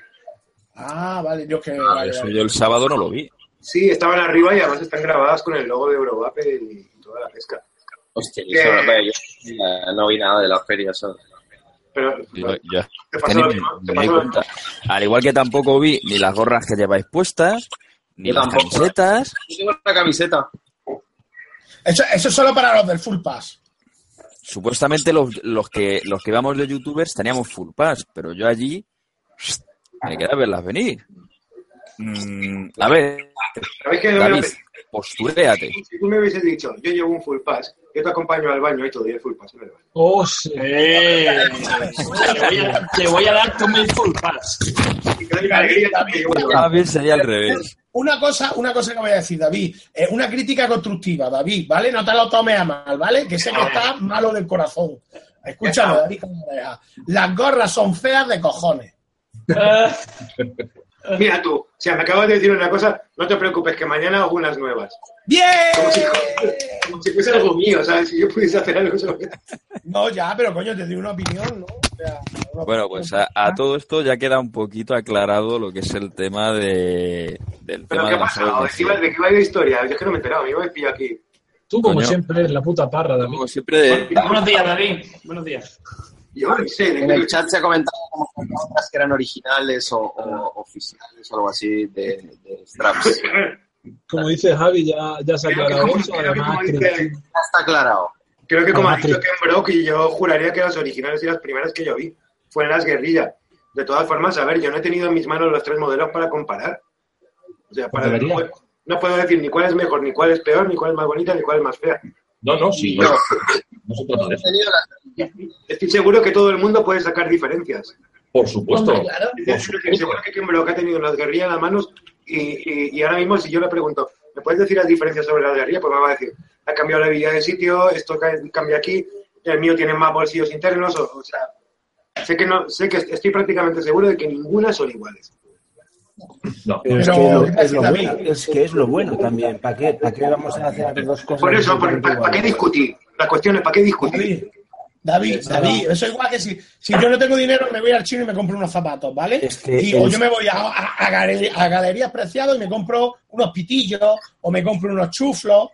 Ah, vale, yo que. Ah, vale, eso vale. yo el sábado no lo vi. Sí, estaban arriba y además están grabadas con el logo de Eurovape y, toda la pesca. Hostia, vaya, yo eh, no vi nada de la feria. solo. Pero Yo- ya. te pasó ni. Te pasó cuenta. Al igual que tampoco vi ni las gorras que lleváis puestas, ni Yo las tampoco. camisetas. Yo tengo una camiseta. Eso, eso es solo para los del Full Pass. Supuestamente los, los que los que vamos de youtubers teníamos full pass, pero yo allí me quedé a verlas venir. Mm, a ver, ¿Sabéis que David, posturéate. Si tú me hubieses dicho, yo llevo un full pass, yo te acompaño al baño y te doy el full pass en el baño. Oh, sí. Eh, te, voy a, te voy a dar con el full pass. Ver, sería al revés. Una cosa, una cosa que voy a decir, David, eh, una crítica constructiva, David, ¿vale? No te lo tomes a mal, ¿vale? Que sé que está malo del corazón. Escúchame, David, como me deja. Las gorras son feas de cojones. Mira tú, o sea, me acabas de decir una cosa, no te preocupes, que mañana hago unas nuevas. ¡Bien! Como si, como si fuese algo mío, ¿sabes? Si yo pudiese hacer algo sobre No, ya, pero coño, te doy una opinión, ¿no? O sea, una Bueno, opinión. pues a, a todo esto ya queda un poquito aclarado lo que es el tema de, del ¿Pero tema qué de pasa? ¿De qué iba, de qué iba la historia? Yo es que no me he enterado, me iba a pillar aquí. Tú, como Coño. siempre, eres la puta parra, David. Como siempre de- Buenos días, David. Buenos días. Yo no sé, En el chat se ha comentado como que otras que eran originales o, o oficiales o algo así de, de straps. Como dice Javi, ya, ya se ha aclarado como- eso. Además, dice- Ya está aclarado. Creo que como ha dicho Ken Brock, y yo juraría que las originales y las primeras que yo vi fueron las guerrillas. De todas formas, a ver, yo no he tenido en mis manos los tres modelos para comparar. O sea, para Debería. no, puedo- no puedo decir ni cuál es mejor, ni cuál es peor, ni cuál es más bonita, ni cuál es más fea. No, no, sí, No. no, no se trata de eso. Estoy seguro que todo el mundo puede sacar diferencias. Por supuesto. Hombre, claro. Estoy seguro que Brock ha tenido las guerrillas en las manos y, y- y ahora mismo si yo le pregunto, ¿me puedes decir las diferencias sobre las guerrillas? Pues me va a decir, ha cambiado la habilidad de sitio, esto ca- cambia aquí, el mío tiene más bolsillos internos, o, o sea, sé que no, sé que estoy prácticamente seguro de que ninguna son iguales. No. Pero, es, que lo, es, lo bueno, es que es lo bueno también. ¿Para qué, ¿Para qué vamos a hacer dos cosas? Por eso, ¿para, qué discutir? La cuestión es, ¿para qué discutir? David, David, David, eso igual que si, si yo no tengo dinero, me voy al chino y me compro unos zapatos, ¿vale? Es que y, o yo me voy a, a, a galería- a galerías preciadas y me compro unos pitillos o me compro unos chuflos.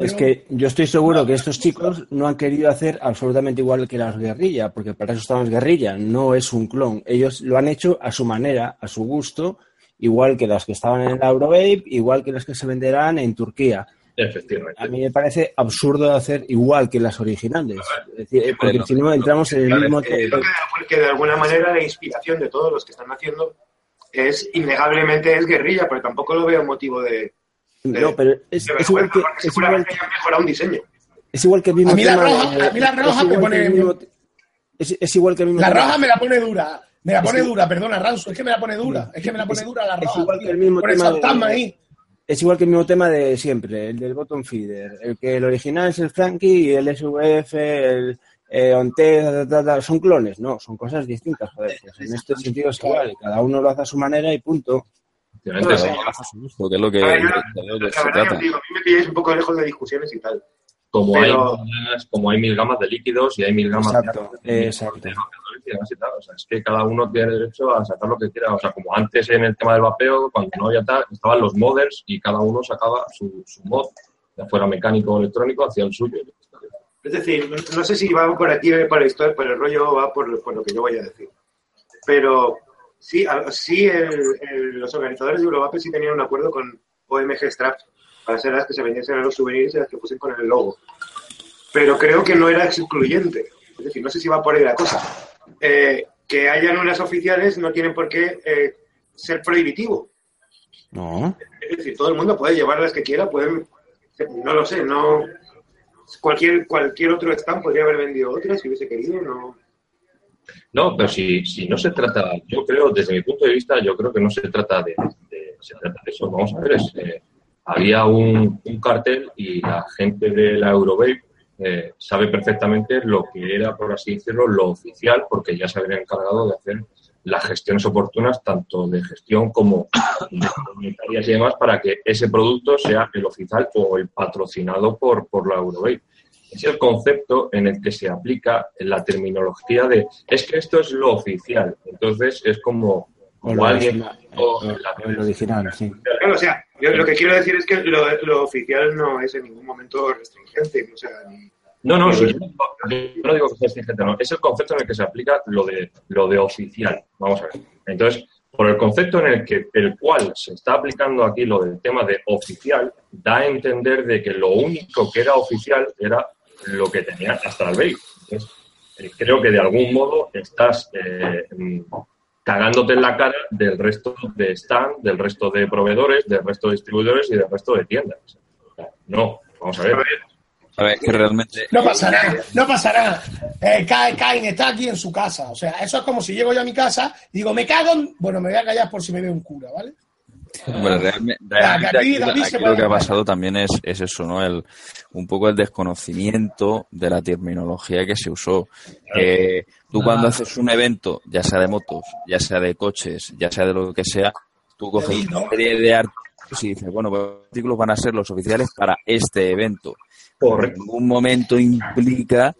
Es que yo estoy seguro que estos chicos no han querido hacer absolutamente igual que las guerrillas, porque para eso estamos guerrilla, no es un clon. Ellos lo han hecho a su manera, a su gusto, igual que las que estaban en la Eurovape, igual que las que se venderán en Turquía. Efectivamente. A mí me parece absurdo hacer igual que las originales. Es decir, porque si no entramos en el mismo... Creo que, porque de alguna manera la inspiración de todos los que están haciendo es innegablemente es guerrilla, pero tampoco lo veo motivo de. No, pero es, es igual que... Es igual, han mejorado un diseño. es igual que el mismo A mí la tema roja- a mí la es roja me igual pone- que el mismo- es, es igual que el mismo La tema- roja me la pone dura. Me la pone Es que- dura, perdona, Ranzo. Es que me la pone dura. Es que me la pone Es- dura la es roja. igual tío. que el mismo tema de- ahí. Es igual que el mismo tema de siempre, el del bottom feeder. El que el original es el Frankie y el SVF, el eh, son clones. No, son cosas distintas, joder. Pues en este sentido es igual, cada uno lo hace a su manera y punto. Efectivamente, sí. uno hace su gusto, que es lo que, A ver, yo- lo que se trata. os digo, a mí me pilláis un poco lejos de discusiones y tal. Como, Pero- hay, mil- como hay mil gamas de líquidos y hay mil gamas Exacto, de, exacto. de y tal. O sea, es que cada uno tiene derecho a sacar lo que quiera. O sea, como antes en el tema del vapeo, cuando no había tal, estaban los modders y cada uno sacaba su, su mod, ya fuera mecánico o electrónico, hacia el suyo. Es decir, no, no sé si va por aquí, por la historia, por el rollo, va por, por lo que yo voy a decir. Pero sí, a- sí el- el- los organizadores de Eurovape sí tenían un acuerdo con OMG Straps para ser las que se vendiesen en los souvenirs y las que fuesen con el logo. Pero creo que no era excluyente. Es decir, no sé si va por ahí la cosa. Eh, que hayan unas oficiales no tiene por qué eh, ser prohibitivo. No. Es decir, todo el mundo puede llevar las que quiera, pueden, no lo sé, no cualquier cualquier otro stand podría haber vendido otras si hubiese querido, no. No, pero si, si no se trata, yo creo, desde mi punto de vista, yo creo que no se trata de, eso. Vamos a ver, es, eh, había un, un cartel y la gente de la Eurovape eh, sabe perfectamente lo que era, por así decirlo, lo oficial, porque ya se habían encargado de hacer las gestiones oportunas, tanto de gestión como de comunitarias y demás, para que ese producto sea el oficial o el patrocinado por, por la Eurovape es el concepto en el que se aplica la terminología de es que esto es lo oficial. Entonces es como, O como lo alguien original, el original, sí. Claro, o sea, yo lo que quiero decir es que lo, lo oficial no es en ningún momento restringente, o sea, ni- No, no, sí, yo no digo- que sea exigente, no. Es el concepto en el que se aplica lo de, lo de oficial. Vamos a ver. Entonces, por el concepto en el que el cual se está aplicando aquí lo del tema de oficial, da a entender de que lo único que era oficial era lo que tenía hasta el Bay. Entonces, eh, creo que de algún modo estás eh, cagándote en la cara del resto de stand, del resto de proveedores, del resto de distribuidores y del resto de tiendas. No, vamos a ver. A ver, que realmente No pasará, no pasará. Eh, está aquí en su casa. O sea, eso es como si llego yo a mi casa y digo, me cago en... Bueno, me voy a callar por si me ve un cura, ¿vale? Bueno, realmente aquí, aquí lo que ha pasado también es, es eso, ¿no? El, un poco el desconocimiento de la terminología que se usó. Eh, tú cuando haces un evento, ya sea de motos, ya sea de coches, ya sea de lo que sea, tú coges una serie de artículos y dices, bueno, pues los artículos van a ser los oficiales para este evento. En ningún momento implica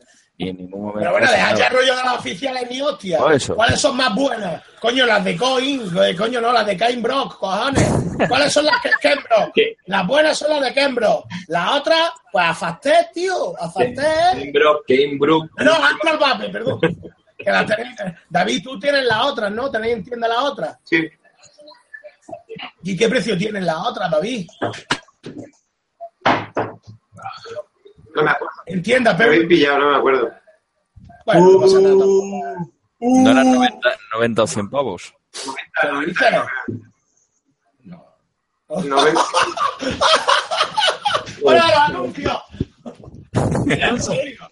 y en ningún momento... Pero bueno, nada. ya el rollo de las oficiales, mi hostia. ¿Cuáles son más buenas? Coño, las de Coin, coño, no, las de Cain Brock, cojones. ¿Cuáles son las que Kenbrock? Las buenas son las de Kenbrock. Las otras, pues a Fastet, tío, a Fastet. Cambrook, No, Astral Vape, perdón. Que tenéis- David, tú tienes las otras, ¿no? ¿Tenéis en tienda las otras? Sí. ¿Y qué precio tienen las otras, David? No me acuerdo. En tienda, Me pero... habéis pillado, no me acuerdo. Bueno, no pasa nada tampoco. No eran 90, 90 o 100 pavos. ¿Qué dices? No ven- ¡Hola, los anuncios! En serio.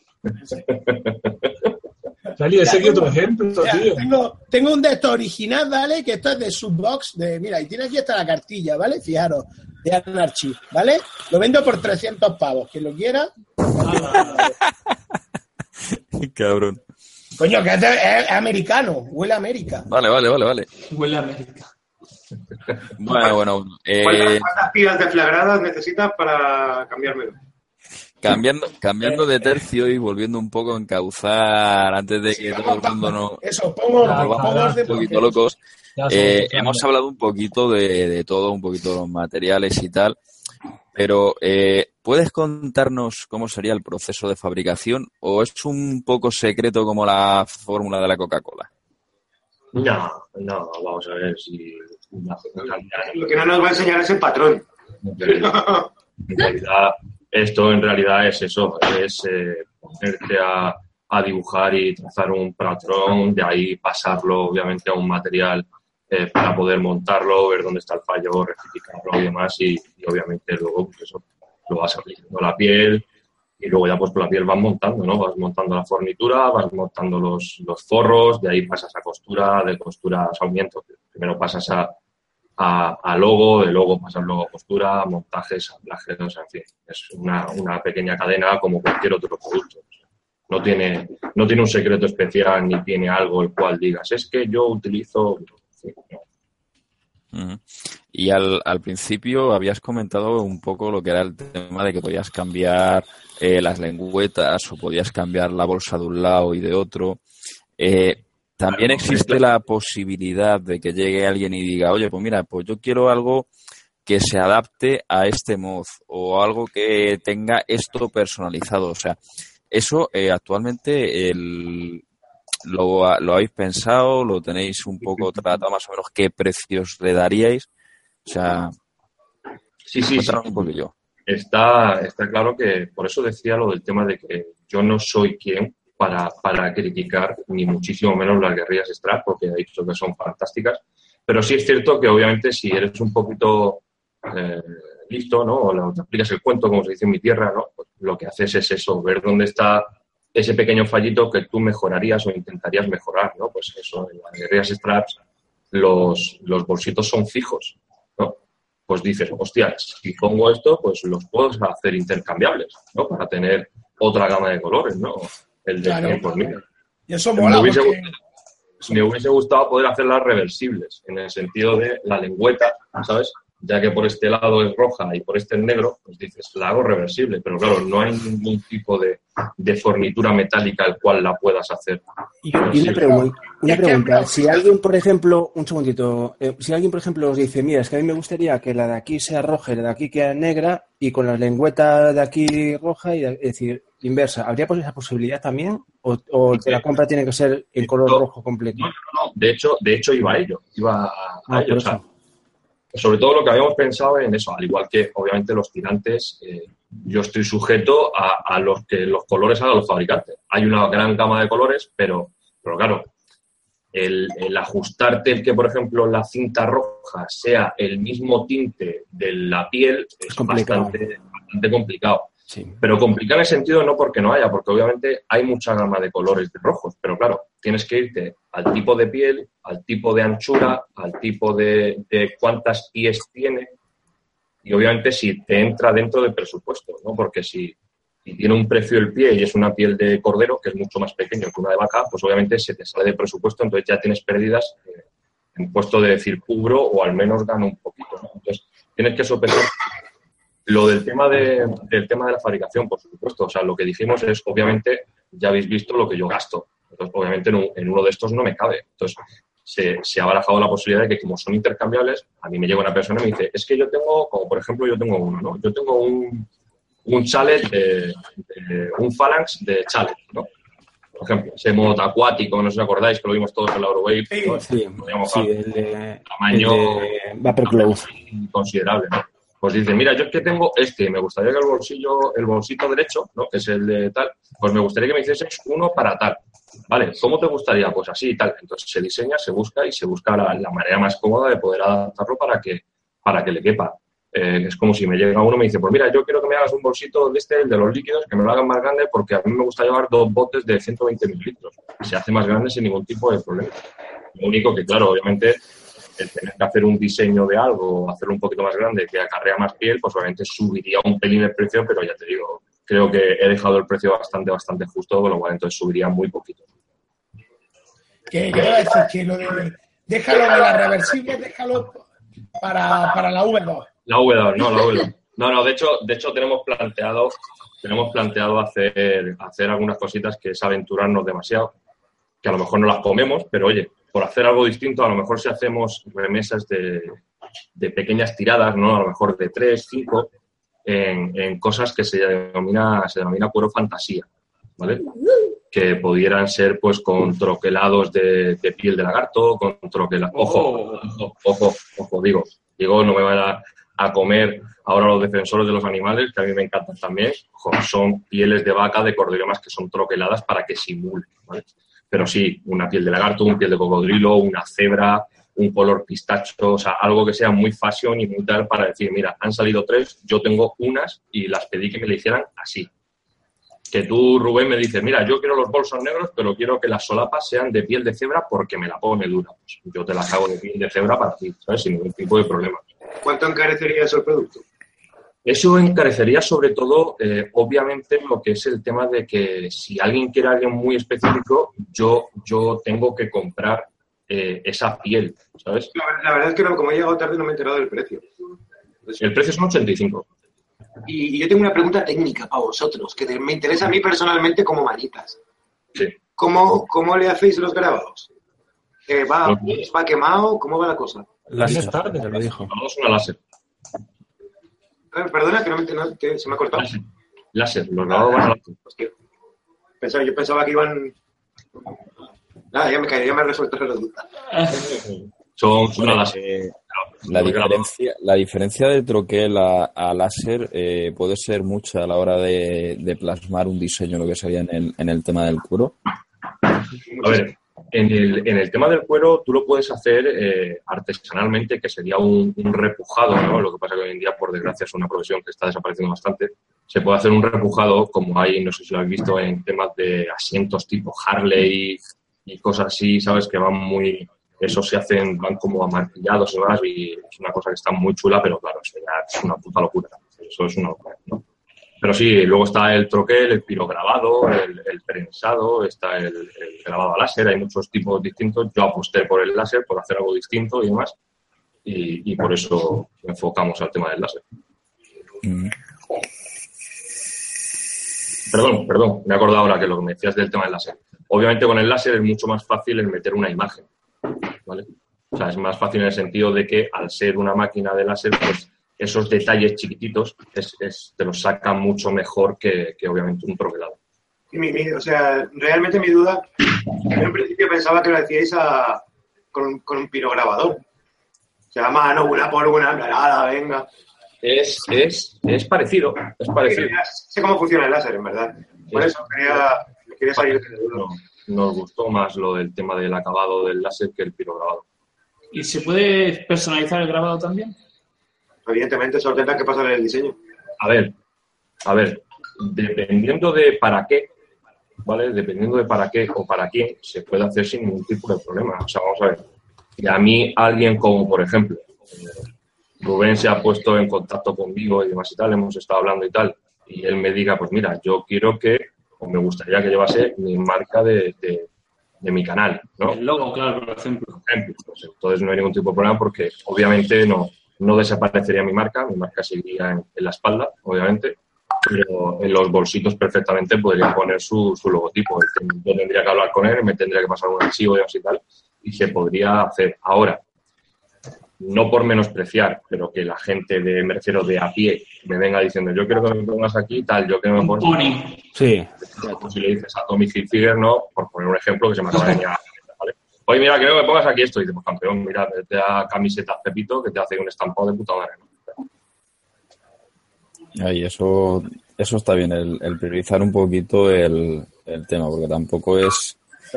Feli, ese que otro ejemplo, tío. tengo, tengo un de estos original, ¿vale? Que esto es de Subbox, de, mira, y tiene aquí hasta la cartilla, ¿vale? Fijaros, de Anarchy, ¿vale? Lo vendo por 300 pavos, quien lo quiera. Cabrón. Coño, que es, de- es americano, huele a América. Vale, vale, vale, vale. Huele a América. Bueno, bueno. eh, ¿Cuántas, pilas deflagradas necesitas para cambiármelo? cambiando, cambiando de tercio y volviendo un poco a encauzar antes de que todo el mundo no, Eso, pongo, nos pongo volvamos orden un poquito locos. Eh, hemos hablado un poquito de, de todo, un poquito de los materiales y tal, pero eh, ¿puedes contarnos cómo sería el proceso de fabricación o es un poco secreto como la fórmula de la Coca-Cola? No, no, vamos a ver si. Lo que no nos va a enseñar es el patrón. En realidad, esto en realidad es eso, es eh, ponerte a, a dibujar y trazar un patrón, de ahí pasarlo obviamente a un material eh, para poder montarlo, ver dónde está el fallo, rectificarlo y demás, y, y obviamente luego pues eso, lo vas aplicando a la piel y luego ya pues con la piel vas montando, ¿no? Vas montando la fornitura, vas montando los, los forros, de ahí pasas a costura, de costura a saumiento, primero pasas a, a, a logo, de logo pasas luego a costura, montaje, ensamblaje, o sea, en fin, es una, una pequeña cadena como cualquier otro producto. No tiene, no tiene un secreto especial ni tiene algo el cual digas, es que yo utilizo... sí. Y al, al principio habías comentado un poco lo que era el tema de que podías cambiar eh, las lengüetas o podías cambiar la bolsa de un lado y de otro. Eh, también existe la posibilidad de que llegue alguien y diga, oye, pues mira, pues yo quiero algo que se adapte a este mod o algo que tenga esto personalizado. O sea, eso eh, actualmente el, lo, lo habéis pensado, lo tenéis un poco tratado más o menos, qué precios le daríais. O sea, Sí, sí, sí. un poquillo. Está, está claro que por eso decía lo del tema de que yo no soy quien para, para criticar ni muchísimo menos las guerrillas Strat, porque he dicho que son fantásticas. Pero sí es cierto que obviamente si eres un poquito eh, listo, ¿no? O te aplicas el cuento, como se dice en mi tierra, ¿no? Pues lo que haces es eso, ver dónde está ese pequeño fallito que tú mejorarías o intentarías mejorar, ¿no? Pues eso, en las guerrillas straps los, los bolsitos son fijos, ¿no? Pues dices, hostia, si pongo esto, pues los puedo hacer intercambiables, ¿no? Para tener otra gama de colores, ¿no? El de Claro. pues mira, Y eso me hubiese, porque... me hubiese gustado poder hacerlas reversibles, en el sentido de la lengüeta, ¿sabes? Ya que por este lado es roja y por este es negro, pues dices, la hago reversible, pero claro, no hay ningún tipo de, de fornitura metálica al cual la puedas hacer. Y, una, pregunta, si alguien, por ejemplo, un segundito, eh, si alguien, por ejemplo, os dice, mira, es que a mí me gustaría que la de aquí sea roja y la de aquí quede negra y con la lengüeta de aquí roja, y es decir, inversa, ¿habría pues esa posibilidad también? ¿O, o que la compra tiene que ser en color No. rojo completo? No, no, no. De hecho, de hecho iba a ello, iba a, a Ah, ello. por O sea, eso. Sobre todo lo que habíamos pensado en eso, al igual que obviamente los tirantes, eh, yo estoy sujeto a, a los que los colores hagan los fabricantes. Hay una gran gama de colores, pero, pero claro, el, el ajustarte el que, por ejemplo, la cinta roja sea el mismo tinte de la piel es complicado. bastante, bastante complicado. Sí. Pero complicado en el sentido no porque no haya, porque obviamente hay mucha gama de colores de rojos, pero claro, tienes que irte al tipo de piel, al tipo de anchura, al tipo de, de cuántas pies tiene y obviamente si te entra dentro del presupuesto, ¿no? Porque si, tiene un precio el pie y es una piel de cordero, que es mucho más pequeño que una de vaca, pues obviamente se te sale del presupuesto, entonces ya tienes pérdidas eh, en puesto de decir cubro o al menos gano un poquito. Entonces tienes que sopesar lo del tema de, del tema de la fabricación, por supuesto. O sea, lo que dijimos es, obviamente, ya habéis visto lo que yo gasto. Entonces, obviamente, en, un- en uno de estos no me cabe. Entonces, se, se ha barajado la posibilidad de que, como son intercambiables, a mí me llega una persona y me dice, es que yo tengo, como por ejemplo, yo tengo uno, ¿no? Yo tengo un, un chalet, de, de- un phalanx de chalet, ¿no? Por ejemplo, ese modo acuático, no sé si os acordáis, que lo vimos todos en la Eurowave. Sí, ¿no? Sí, sí, el tamaño el de considerable, ¿no? Pues dice, mira, yo es que tengo este, me gustaría que el bolsillo, el bolsito derecho, ¿no? Que es el de tal, pues me gustaría que me hicieses uno para tal. Vale, ¿cómo te gustaría? Pues así y tal. Entonces se diseña, se busca y se busca la, manera más cómoda de poder adaptarlo para que, para que le quepa. Eh, es como si me llega uno y me dice, pues mira, yo quiero que me hagas un bolsito de este, el de los líquidos, que me lo hagan más grande porque a mí me gusta llevar dos botes de 120 mililitros. Se hace más grande sin ningún tipo de problema. Lo único que, claro, obviamente el tener que hacer un diseño de algo, hacerlo un poquito más grande, que acarrea más piel, pues obviamente subiría un pelín el precio, pero ya te digo, creo que he dejado el precio bastante, bastante justo, con lo cual entonces subiría muy poquito. Que, a decir que lo de, déjalo de la reversible, déjalo para, para la V2. La V2, no, la V2. No, no, de hecho, de hecho tenemos planteado, tenemos planteado hacer, hacer algunas cositas que es aventurarnos demasiado, que a lo mejor no las comemos, pero oye, por hacer algo distinto, a lo mejor si hacemos remesas de, de pequeñas tiradas, ¿no? A lo mejor de tres, cinco, en, en cosas que se denomina, se denomina cuero fantasía, ¿vale? Que pudieran ser pues con troquelados de, de piel de lagarto, con troquelados. Ojo, ojo, ojo, ojo, digo, digo, no me van a, a comer ahora los defensores de los animales, que a mí me encantan también, son pieles de vaca, de cordero y demás, que son troqueladas para que simulen. ¿vale? Pero sí, una piel de lagarto, una piel de cocodrilo, una cebra, un color pistacho, o sea, algo que sea muy fashion y muy tal para decir, mira, han salido tres, yo tengo unas y las pedí que me le hicieran así. Que tú, Rubén, me dices, mira, yo quiero los bolsos negros, pero quiero que las solapas sean de piel de cebra porque me la pone dura. Pues yo te las hago de piel de cebra para ti, ¿sabes? Sin ningún tipo de problema. ¿Cuánto encarecería el producto? Eso encarecería sobre todo, eh, obviamente, lo que es el tema de que si alguien quiere a alguien muy específico, yo, yo tengo que comprar eh, esa piel, ¿sabes? La, la verdad es que no, como he llegado tarde no me he enterado del precio. El precio son 85. Y, y yo tengo una pregunta técnica para vosotros, que me interesa a mí personalmente como manitas. Sí. ¿Cómo, cómo le hacéis los grabados? Eh, ¿va, ¿Va quemado? ¿Cómo va la cosa? Láser, tardes. te lo dijo. Vamos a una láser. Eh, perdona, que no me no, que se me ha cortado. Láser. Láser. Los grabados van a láser. Hostia. Pensaba, yo pensaba que iban... Nada, ya me caí, ya me resuelto la duda. Son, a láser. Eh, la, diferencia, la diferencia de troquel a, a láser eh, puede ser mucha a la hora de, de plasmar un diseño, lo que sería en el, en el tema del cuero. A ver, en el, en el tema del cuero tú lo puedes hacer eh, artesanalmente, que sería un, repujado, ¿no? Lo que pasa que hoy en día, por desgracia, es una profesión que está desapareciendo bastante. Se puede hacer un repujado, como hay, no sé si lo habéis visto, en temas de asientos tipo Harley y cosas así, ¿sabes? Que van muy... Eso se hacen, van como amartillados y demás, y es una cosa que está muy chula, pero claro, es una puta locura. Eso es una locura, ¿no? Pero sí, luego está el troquel, el pirograbado, el, el prensado, está el, grabado a láser, hay muchos tipos distintos. Yo aposté por el láser, por hacer algo distinto y demás, y, por eso enfocamos al tema del láser. Perdón, perdón, me he acordado ahora que lo que me decías del tema del láser. Obviamente con el láser es mucho más fácil el meter una imagen, ¿vale? O sea, es más fácil en el sentido de que al ser una máquina de láser, pues esos detalles chiquititos es, es- te los saca mucho mejor que, que obviamente un troquelado. Y mi- mi- o sea, realmente mi duda, yo en principio pensaba que lo hacíais a- con, con un pirograbador. O sea, mano, una por una, nada, venga. Es, es, es parecido, es parecido. Sé cómo funciona el láser, en verdad. Por eso quería, quería salir de duda. No, nos gustó más lo del tema del acabado del láser que el pirograbado. ¿Y se puede personalizar el grabado también? Evidentemente, solo tendrá que pasar el diseño. A ver, a ver, dependiendo de para qué, ¿vale? Dependiendo de para qué o para quién, se puede hacer sin ningún tipo de problema. O sea, vamos a ver. Y a mí, alguien como, por ejemplo, eh, Rubén se ha puesto en contacto conmigo y demás y tal, hemos estado hablando y tal, y él me diga, pues mira, yo quiero que, o me gustaría que llevase mi marca de, de- de mi canal, ¿no? El logo, claro, por ejemplo. por ejemplo. Pues, entonces no hay ningún tipo de problema porque obviamente no, no desaparecería mi marca, mi marca seguiría en, en la espalda, obviamente, pero en los bolsitos perfectamente podría poner su, su logotipo. Yo tendría que hablar con él, me tendría que pasar un archivo y así tal, y se podría hacer. Ahora, no por menospreciar, pero que la gente de, me refiero de a pie, me venga diciendo, yo quiero que me pongas aquí tal, yo quiero que me pongas pony. Sí. si le dices a Tommy Hilfiger, ¿no? Por poner un ejemplo que se me acaba de venir a la cabeza, ¿vale? Oye, mira, quiero que me pongas aquí esto. Y dices, pues campeón, mira, te da camiseta Pepito que te hace un estampado de puta madre, ¿no? Ahí, eso, eso está bien, el, el priorizar un poquito el, el tema, porque tampoco es...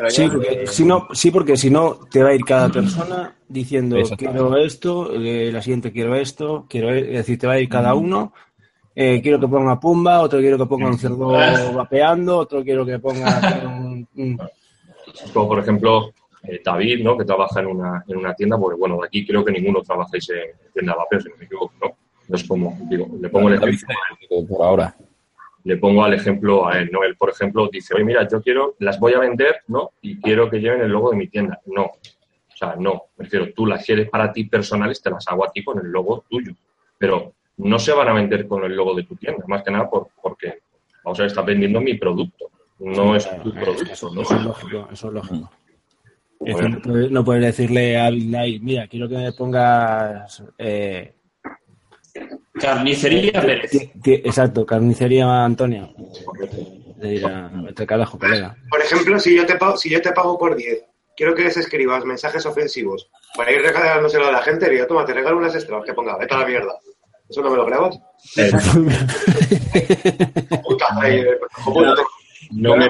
Sí porque, si no, sí, porque si no te va a ir cada persona diciendo quiero esto, eh, la siguiente quiero esto, quiero e-", es decir, te va a ir cada uno. eh, quiero que ponga Pumba, otro quiero que ponga un cerdo vapeando, otro quiero que ponga un, un- Como por ejemplo eh, David, ¿no? Que trabaja en una, en una tienda, porque bueno, de aquí creo que ninguno trabajáis en tienda de vapeo, si no me equivoco, ¿no? Entonces, como digo, le pongo el ejemplo, por ahora. le pongo al ejemplo a él, ¿no? Él, por ejemplo, dice, oye, mira, yo quiero, las voy a vender, ¿no? Y quiero que lleven el logo de mi tienda. No. O sea, no. Me refiero, tú las quieres para ti personales, te las hago a ti con el logo tuyo. Pero no se van a vender con el logo de tu tienda, más que nada por, porque, vamos a ver, estás vendiendo mi producto. No es tu producto, eso, ¿no? eso es lógico, eso es lógico. Es Bueno. que no puedes, no puedes decirle a Bill Nye, mira, quiero que me pongas eh, Carnicería Pérez. exacto, carnicería Antonio. Le dirá, al carajo, colega. Por ejemplo, si yo te pago, si yo te pago por 10, quiero que les escribas mensajes ofensivos para ir regalándoselo a la gente, digo, toma, te regalo unas extras, que ponga, vete a la mierda. ¿Eso no me lo grabas? Eh, Puta, eh, puta. no, me,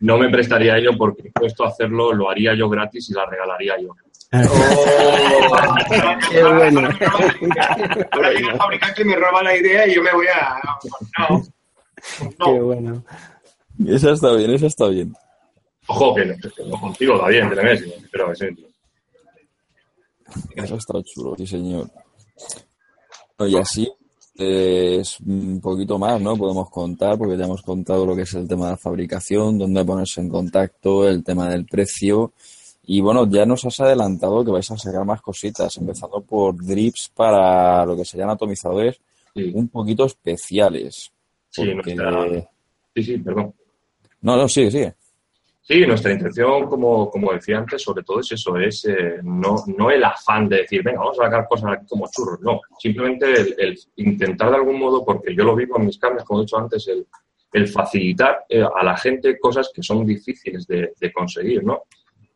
no me prestaría ello porque puesto a hacerlo lo haría yo gratis y la regalaría yo. Qué bueno. Ahora viene el fabricante y me roba la idea y yo me voy a... No, Qué bueno. Esa está bien, esa está bien. Ojo, que no, contigo está bien, Messi, pero sí. Eso está chulo, sí, señor. Y así, es un poquito más, ¿no? Podemos contar, porque ya hemos contado lo que es el tema de la fabricación, dónde ponerse en contacto, el tema del precio. Y bueno, ya nos has adelantado que vais a sacar más cositas, empezando por drips para lo que serían atomizadores Sí. un poquito especiales. Sí, nuestra- sí, sí, perdón. No, no, sigue, sigue. Sí, nuestra intención, como, como decía antes, sobre todo es eso, es eh, no, no el afán de decir, venga, vamos a sacar cosas como churros, no, simplemente el, intentar de algún modo, porque yo lo vivo en mis carnes, como he dicho antes, el, facilitar eh, a la gente cosas que son difíciles de, de conseguir, ¿no?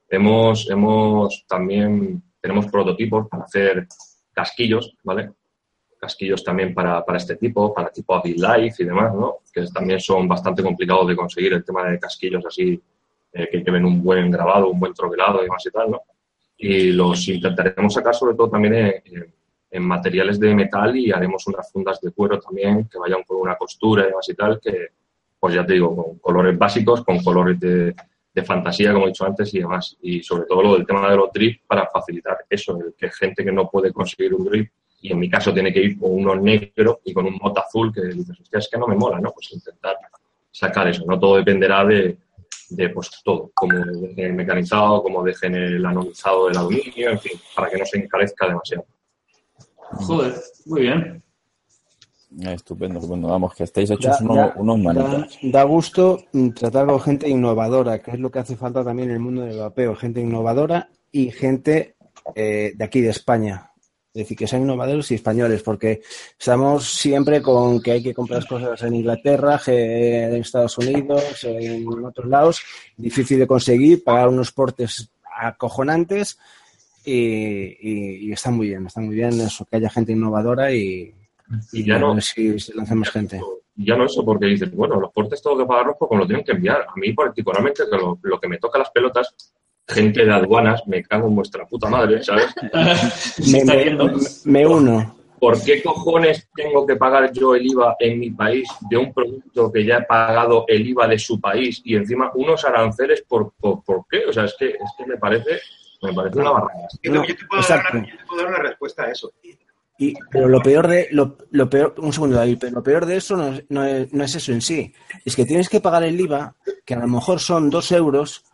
Hemos, hemos también, tenemos prototipos para hacer casquillos, ¿vale? Casquillos también para, para este tipo, para tipo Avid Life y demás, ¿no? Que también son bastante complicados de conseguir el tema de casquillos así eh, que lleven un buen grabado, un buen troquelado y demás y tal, ¿no? Y los intentaremos sacar sobre todo también en, en- materiales de metal y haremos unas fundas de cuero también que vayan con una costura y demás y tal, que, pues ya te digo, con colores básicos, con colores de, de fantasía, como he dicho antes, y demás. Y sobre todo lo del tema de los drips para facilitar eso, el que gente que no puede conseguir un drip, y en mi caso tiene que ir con uno negro y con un mota azul, que dices, es que no me mola, ¿no? Pues intentar sacar eso, no todo dependerá de, de pues todo, como dejen el mecanizado, como dejen el anomizado del aluminio, en fin, para que no se encarezca demasiado. Joder, muy bien. Estupendo, estupendo. Vamos, que estáis Da, hechos unos, da- unos da- manitas. da gusto mm, tratar con gente innovadora, que es lo que hace falta también en el mundo del vapeo. Gente innovadora y gente eh, de aquí, de España. Es decir, que sean innovadores y españoles, porque estamos siempre con que hay que comprar cosas en Inglaterra, que en Estados Unidos, en otros lados, difícil de conseguir, pagar unos portes acojonantes y, y- y está muy bien, está muy bien eso, que haya gente innovadora y, Y ya no, si, gente. ya no eso, porque dices, bueno, los portes tengo que pagarlos porque me lo tienen que enviar. A mí particularmente, que lo, lo que me toca las pelotas, gente de aduanas, me cago en vuestra puta madre, ¿sabes? Me, está me- viendo. me uno. ¿Por qué cojones tengo que pagar yo el IVA en mi país de un producto que ya he pagado el IVA de su país y encima unos aranceles por, por, ¿por qué? O sea, es que, es que me parece, me parece una. Yo, No, te, yo te puedo dar exacto. una, yo te puedo dar una respuesta a eso. Y, pero lo peor de lo, lo peor, un segundo David, pero lo peor de eso no es, no, es, no es eso en sí. Es que tienes que pagar el IVA, que a lo mejor son dos euros,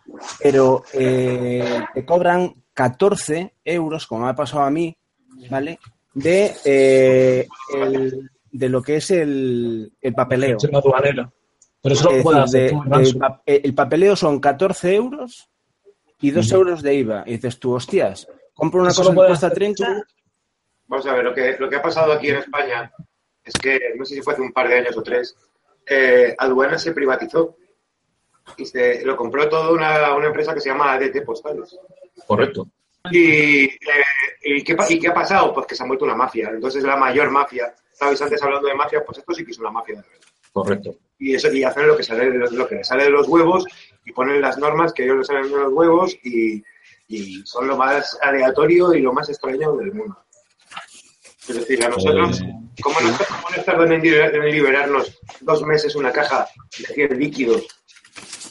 pero eh, te cobran 14 euros, como me ha pasado a mí, ¿vale? De, eh, el- de lo que es el, el papeleo. Es. Pero eso Es lo puedes hacer pa- el papeleo son 14 euros y 2 euros de IVA. Y dices tú, hostias, compro una Eso cosa que cuesta hacer 30 Vamos a ver, lo que, lo que ha pasado aquí en España es que, no sé si fue hace un par de años o tres, eh, Aduana se privatizó y se lo compró todo una, una empresa que se llama ADT Postales. Correcto. Y, eh, ¿y, qué, ¿Y qué ha pasado? Pues que se ha vuelto una mafia. Entonces la mayor mafia. Estabais antes hablando de mafia, pues esto sí que es una mafia de verdad. Correcto. Y eso y hacen lo que sale lo que les sale de los huevos y ponen las normas que ellos les salen de los huevos y, y son lo más aleatorio y lo más extraño del mundo. Es decir, a nosotros, Eh, ¿cómo, nos, cómo nos tardan en, liber- en liberarnos dos meses una caja de 100 líquidos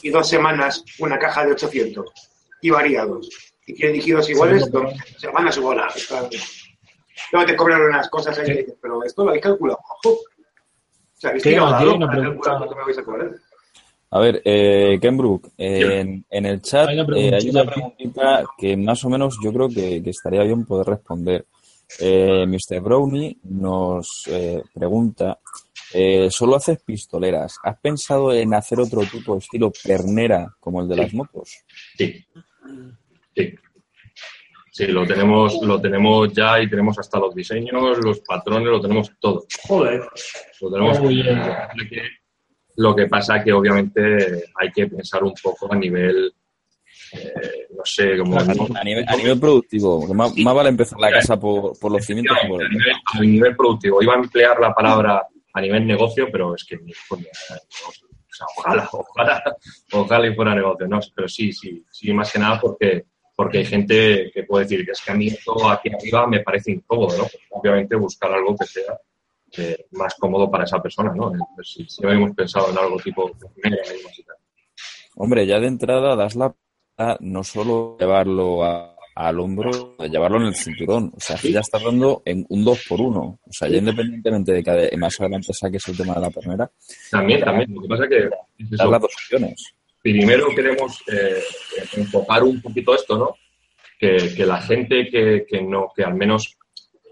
y dos semanas una caja de 800 y variados? Y quieren líquidos iguales, Sí, dos semanas su bola. Luego te cobran unas cosas ahí, pero esto lo habéis calculado. Ojo. O sea, ¿habéis Sí, tirado aquí dado hay una para pregunta. calcular cuánto me vais a cobrar? A ver, eh, Ken Brook, eh, en, en el chat Hay una eh, preguntita hay una preguntita que más o menos yo creo que, que estaría bien poder responder. Eh, Mr. Brownie nos eh, pregunta, eh, ¿solo haces pistoleras? ¿Has pensado en hacer otro tipo de estilo pernera como el de las motos? Sí. Sí. Sí, lo tenemos, lo tenemos ya y tenemos hasta los diseños, los patrones, lo tenemos todo. Joder. Lo tenemos Muy bien. Lo que- Lo que pasa que obviamente hay que pensar un poco a nivel eh, no sé, como... A nivel, a nivel productivo, más, más vale empezar la casa por, por los cimientos a el nivel, a nivel productivo. Iba a emplear la palabra a nivel negocio, pero es que ni. O sea, ojalá, ojalá, ojalá y fuera negocio, ¿no? Pero sí, sí, sí, más que nada porque, porque hay gente que puede decir que es que a mí esto aquí arriba me parece incómodo, ¿no? Pues, obviamente buscar algo que sea eh, más cómodo para esa persona, ¿no? Entonces, sí, sí hemos pensado en algo tipo tal. Hombre, ya de entrada das la no solo llevarlo a- al hombro, llevarlo en el cinturón. O sea, que ya estás dando en un 2 por 1 O sea, ya independientemente de que más adelante saques el tema de la pernera, También, también. Lo que pasa es que es las dos opciones. primero queremos eh, enfocar un poquito esto, ¿no? Que, que la gente que, que no, que al menos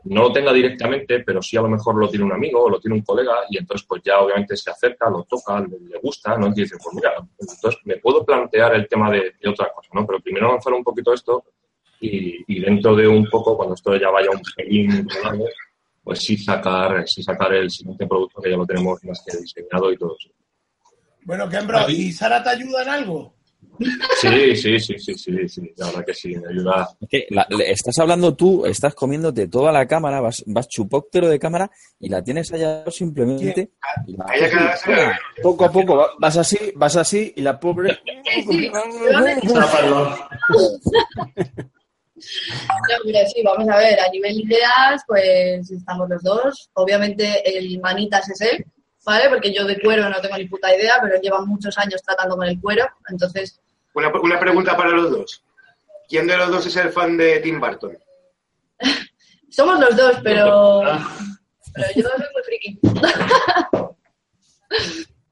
no lo tenga directamente, pero sí a lo mejor lo tiene un amigo o lo tiene un colega y entonces pues ya obviamente se acerca, lo toca, le, le gusta, ¿no? Y dice, pues mira, entonces me puedo plantear el tema de, de otra cosa, ¿no? Pero primero avanzar un poquito esto y, y dentro de un poco, cuando esto ya vaya un pelín rodado, pues sí sacar, sí sacar el siguiente producto que ya lo tenemos más que diseñado y todo eso. Bueno, Kembro, ¿y Sara te ayuda en algo? Sí, sí, sí, sí, sí, sí, la verdad que sí, me ayuda. Es que la- le- estás hablando tú, estás comiéndote toda la cámara, vas, vas chupóctero de cámara y la tienes allá simplemente. y la- A ella cada vez se le ve. Poco a poco va- vas así, vas así y la pobre. Sí, sí, seguramente- No, hombre, sí, vamos a ver, a nivel ideas, pues estamos los dos. Obviamente el manitas es él, ¿vale? Porque yo de cuero no tengo ni puta idea, pero él lleva muchos años tratando con el cuero, entonces Una, una pregunta para los dos. ¿Quién de los dos es el fan de Tim Burton? somos los dos, pero, pero yo soy muy friki.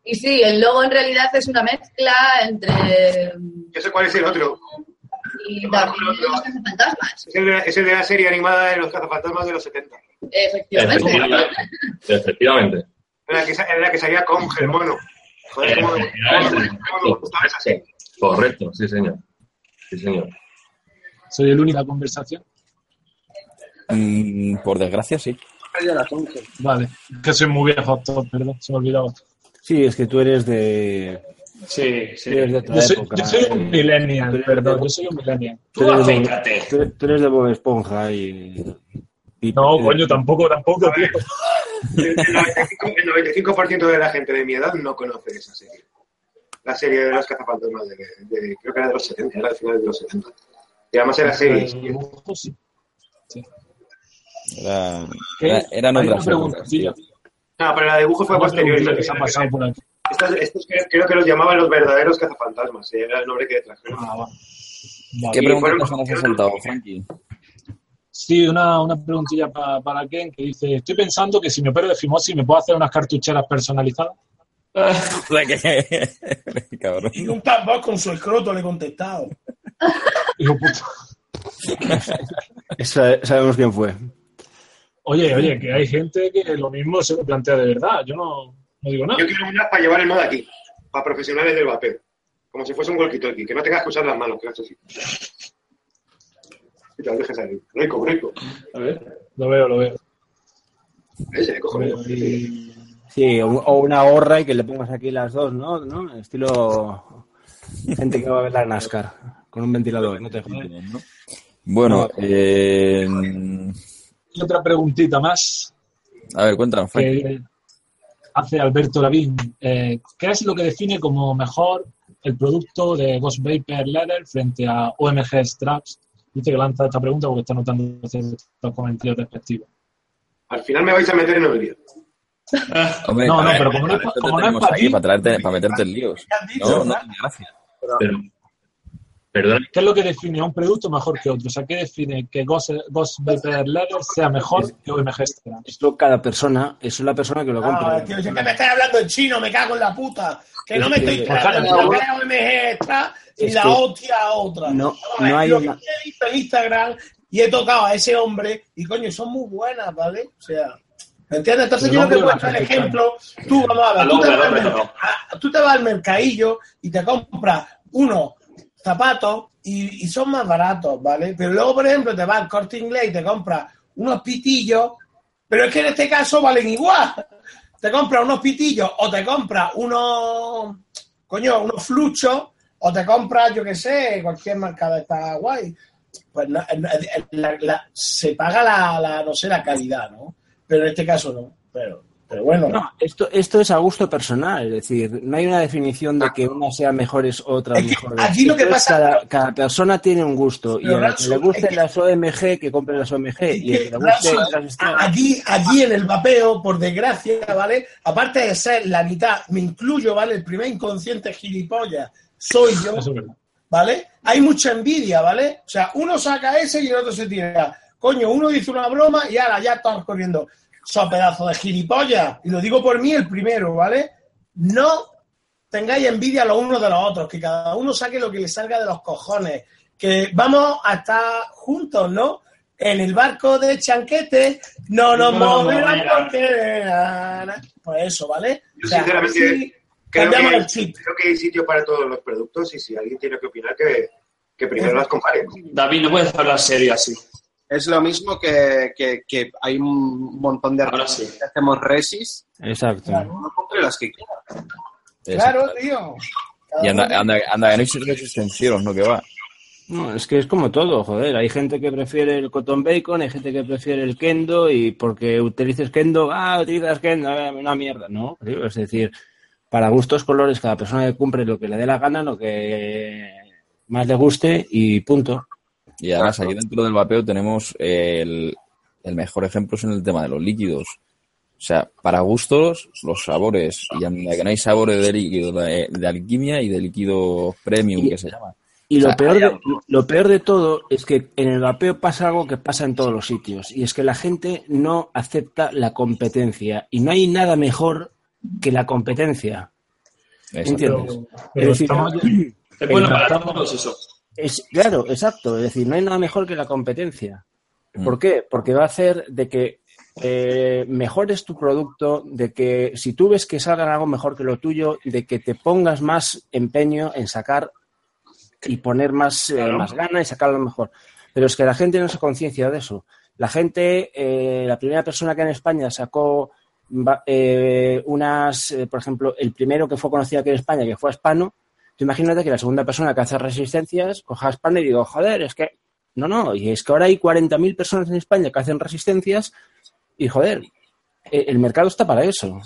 Y sí, el logo en realidad es una mezcla entre Yo sé cuál es el otro. y David y los cazafantasmas, Es el, de, es el de la serie animada de los cazafantasmas de los 70. efectivamente. Efectivamente. Efectivamente. En la que, en la que salía con el mono. Joder, cómo, cómo- cómo me gustaba esa serie. Correcto, sí, señor. Sí, señor. Soy el único la conversación. Mm, por desgracia, sí. Vale, que soy muy viejo, perdón, se me olvidaba. Sí, es que tú eres de. Sí, sí. eres de otra Yo soy, época. yo soy un millennial, perdón, de- yo soy un millennial. tú Tú eres de- tú- tú eres de Bob Esponja y. y- No, coño, tampoco, tampoco, tío. El 95%, el 95% de la gente de mi edad no conoce esa serie. La serie de los cazafantasmas de, de- creo que era de los 70, era de finales de los 70. Y además era serie. Sí. Era, ¿Qué? era- eran otras tío. No, pero la dibujo fue Una posterior. que se ha pasado por aquí. Estos, estos creo, creo que los llamaban los verdaderos cazafantasmas. eh, Era el nombre que trajeron. Ah, va. ¿Qué Vale. Y preguntas nos has saltado, Frankie? Sí, una, una preguntilla pa- para Ken que dice, estoy pensando que si me opero de fimosis me puedo hacer unas cartucheras personalizadas. Cabrón. Y un tambor con su escroto le he contestado. Hijo puta. Sa- sabemos quién fue. Oye, oye, que hay gente que lo mismo se lo plantea de verdad. Yo no, no digo nada. Yo quiero unas para llevar el modo aquí, para profesionales del vapeo. Como si fuese un walkie-talkie, que no tengas que usar las manos, que hagas así. Y te las dejes ahí. Rico, rico. A ver, lo veo, lo veo. Ese, Lo cojo. veo. Y- Sí, o, o una gorra y que le pongas aquí las dos, ¿no? ¿No? Estilo gente que va a ver la NASCAR con un ventilador. No te jodas. Bueno, eh, y otra preguntita más a ver, cuéntanos, Frankie. que hace Alberto Lavín. Eh, ¿Qué es lo que define como mejor el producto de Ghost Vapor Leather frente a OMG Straps? Dice que lanza esta pregunta porque está notando ciertos comentarios respectivos. Al final me vais a meter en el lío. Hombre, No, no, ver, pero como no es como no es para ti- para, traerte, para meterte en líos. ¿Qué has dicho, No, no tiene gracia. Pero, perdón, ¿Qué es lo que define a un producto mejor que otro? O sea, ¿qué define que Ghost, Ghost Leather sea mejor que OMG? Esto cada persona, eso es la persona que lo compra. Ah, tío, dice que me estás hablando en chino, me cago en la puta. Que no me Es que- estoy Pues claro, claro, no no. veo MG esta y Es la que- hostia otra. No, ver, no hay lo una- que he visto en Instagram y he tocado a ese hombre y coño, son muy buenas, ¿vale? O sea, ¿me entiendes? Entonces El yo no te hombre puedo va a echar ser ejemplo. Tú, vamos a ver, tú te, vas al tú te vas al mercadillo y te compras unos zapatos y, y son más baratos, ¿vale? Pero luego, por ejemplo, te vas al corte inglés y te compras unos pitillos, pero es que en este caso valen igual. Te compras unos pitillos o te compras unos, coño, unos fluchos o te compras, yo qué sé, cualquier marca de esta guay. Pues la- la- se paga la, no sé, la calidad, ¿no? Pero en este caso no. Pero, pero bueno. No, esto, esto es a gusto personal, es decir, no hay una definición de que una sea otra Es que mejores. aquí lo que pasa- Cada, cada persona tiene un gusto, y a la que le gusten que- las OMG, que compre las OMG, Es y a que, que le gusten Raso, las Straps. aquí, aquí en el vapeo, por desgracia, ¿vale? Aparte de ser la mitad, me incluyo, ¿vale? El primer inconsciente gilipollas soy yo. ¿vale? Hay mucha envidia, ¿vale? O sea, uno saca ese y el otro se tira. Coño, uno dice una broma y ahora ya estamos corriendo. Son pedazos de gilipollas. Y lo digo por mí el primero, ¿vale? No tengáis envidia los unos de los otros, que cada uno saque lo que le salga de los cojones. Que vamos a estar juntos, ¿no? En el barco de chanquete, no nos No moverán moverán. porque... Pues eso, ¿vale? Yo sinceramente así Creo cambiamos que, el chip. creo que hay sitio para todos los productos y si alguien tiene que opinar, que, que primero las compare. David, no puedes hablar serio así. Es lo mismo que, que, que hay un montón de Ahora sí. que hacemos resis. Exacto. No compre las que quiera. Claro, tío. Y anda, anda, anda, que no hay ¿no? Que va. No, es que es como todo, joder. Hay gente que prefiere el cotton bacon, hay gente que prefiere el kendo y porque utilices kendo, ah, utilizas kendo, eh, una mierda. No, es decir, para gustos, colores, cada persona que compre lo que le dé la gana, lo que más le guste y punto. Y además, aquí dentro del vapeo tenemos el, el mejor ejemplo es en el tema de los líquidos. O sea, para gustos, los sabores. Y que no hay sabores de líquido, de, de alquimia y de líquido premium, Y- que se llama. Y O lo sea, peor, de, lo peor de todo es que en el vapeo pasa algo que pasa en todos los sitios, y es que la gente no acepta la competencia, y no hay nada mejor que la competencia. Exacto. ¿Entiendes? Pero Es decir, estamos- Es bueno para todos eso. Es, claro, exacto. Es decir, no hay nada mejor que la competencia. ¿Por Mm. qué? Porque va a hacer de que eh, mejores tu producto, de que si tú ves que salgan algo mejor que lo tuyo, de que te pongas más empeño en sacar y poner más, eh, más gana y sacar lo mejor. Pero es que la gente no se conciencia de eso. La gente, eh, la primera persona que en España sacó va- eh, unas, eh, por ejemplo, el primero que fue conocido aquí en España, que fue Hispano, Tú imagínate que la segunda persona que hace resistencias coja España y digo, joder, es que. No, no, y es que ahora hay 40.000 personas en España que hacen resistencias y, joder, eh, el mercado está para eso.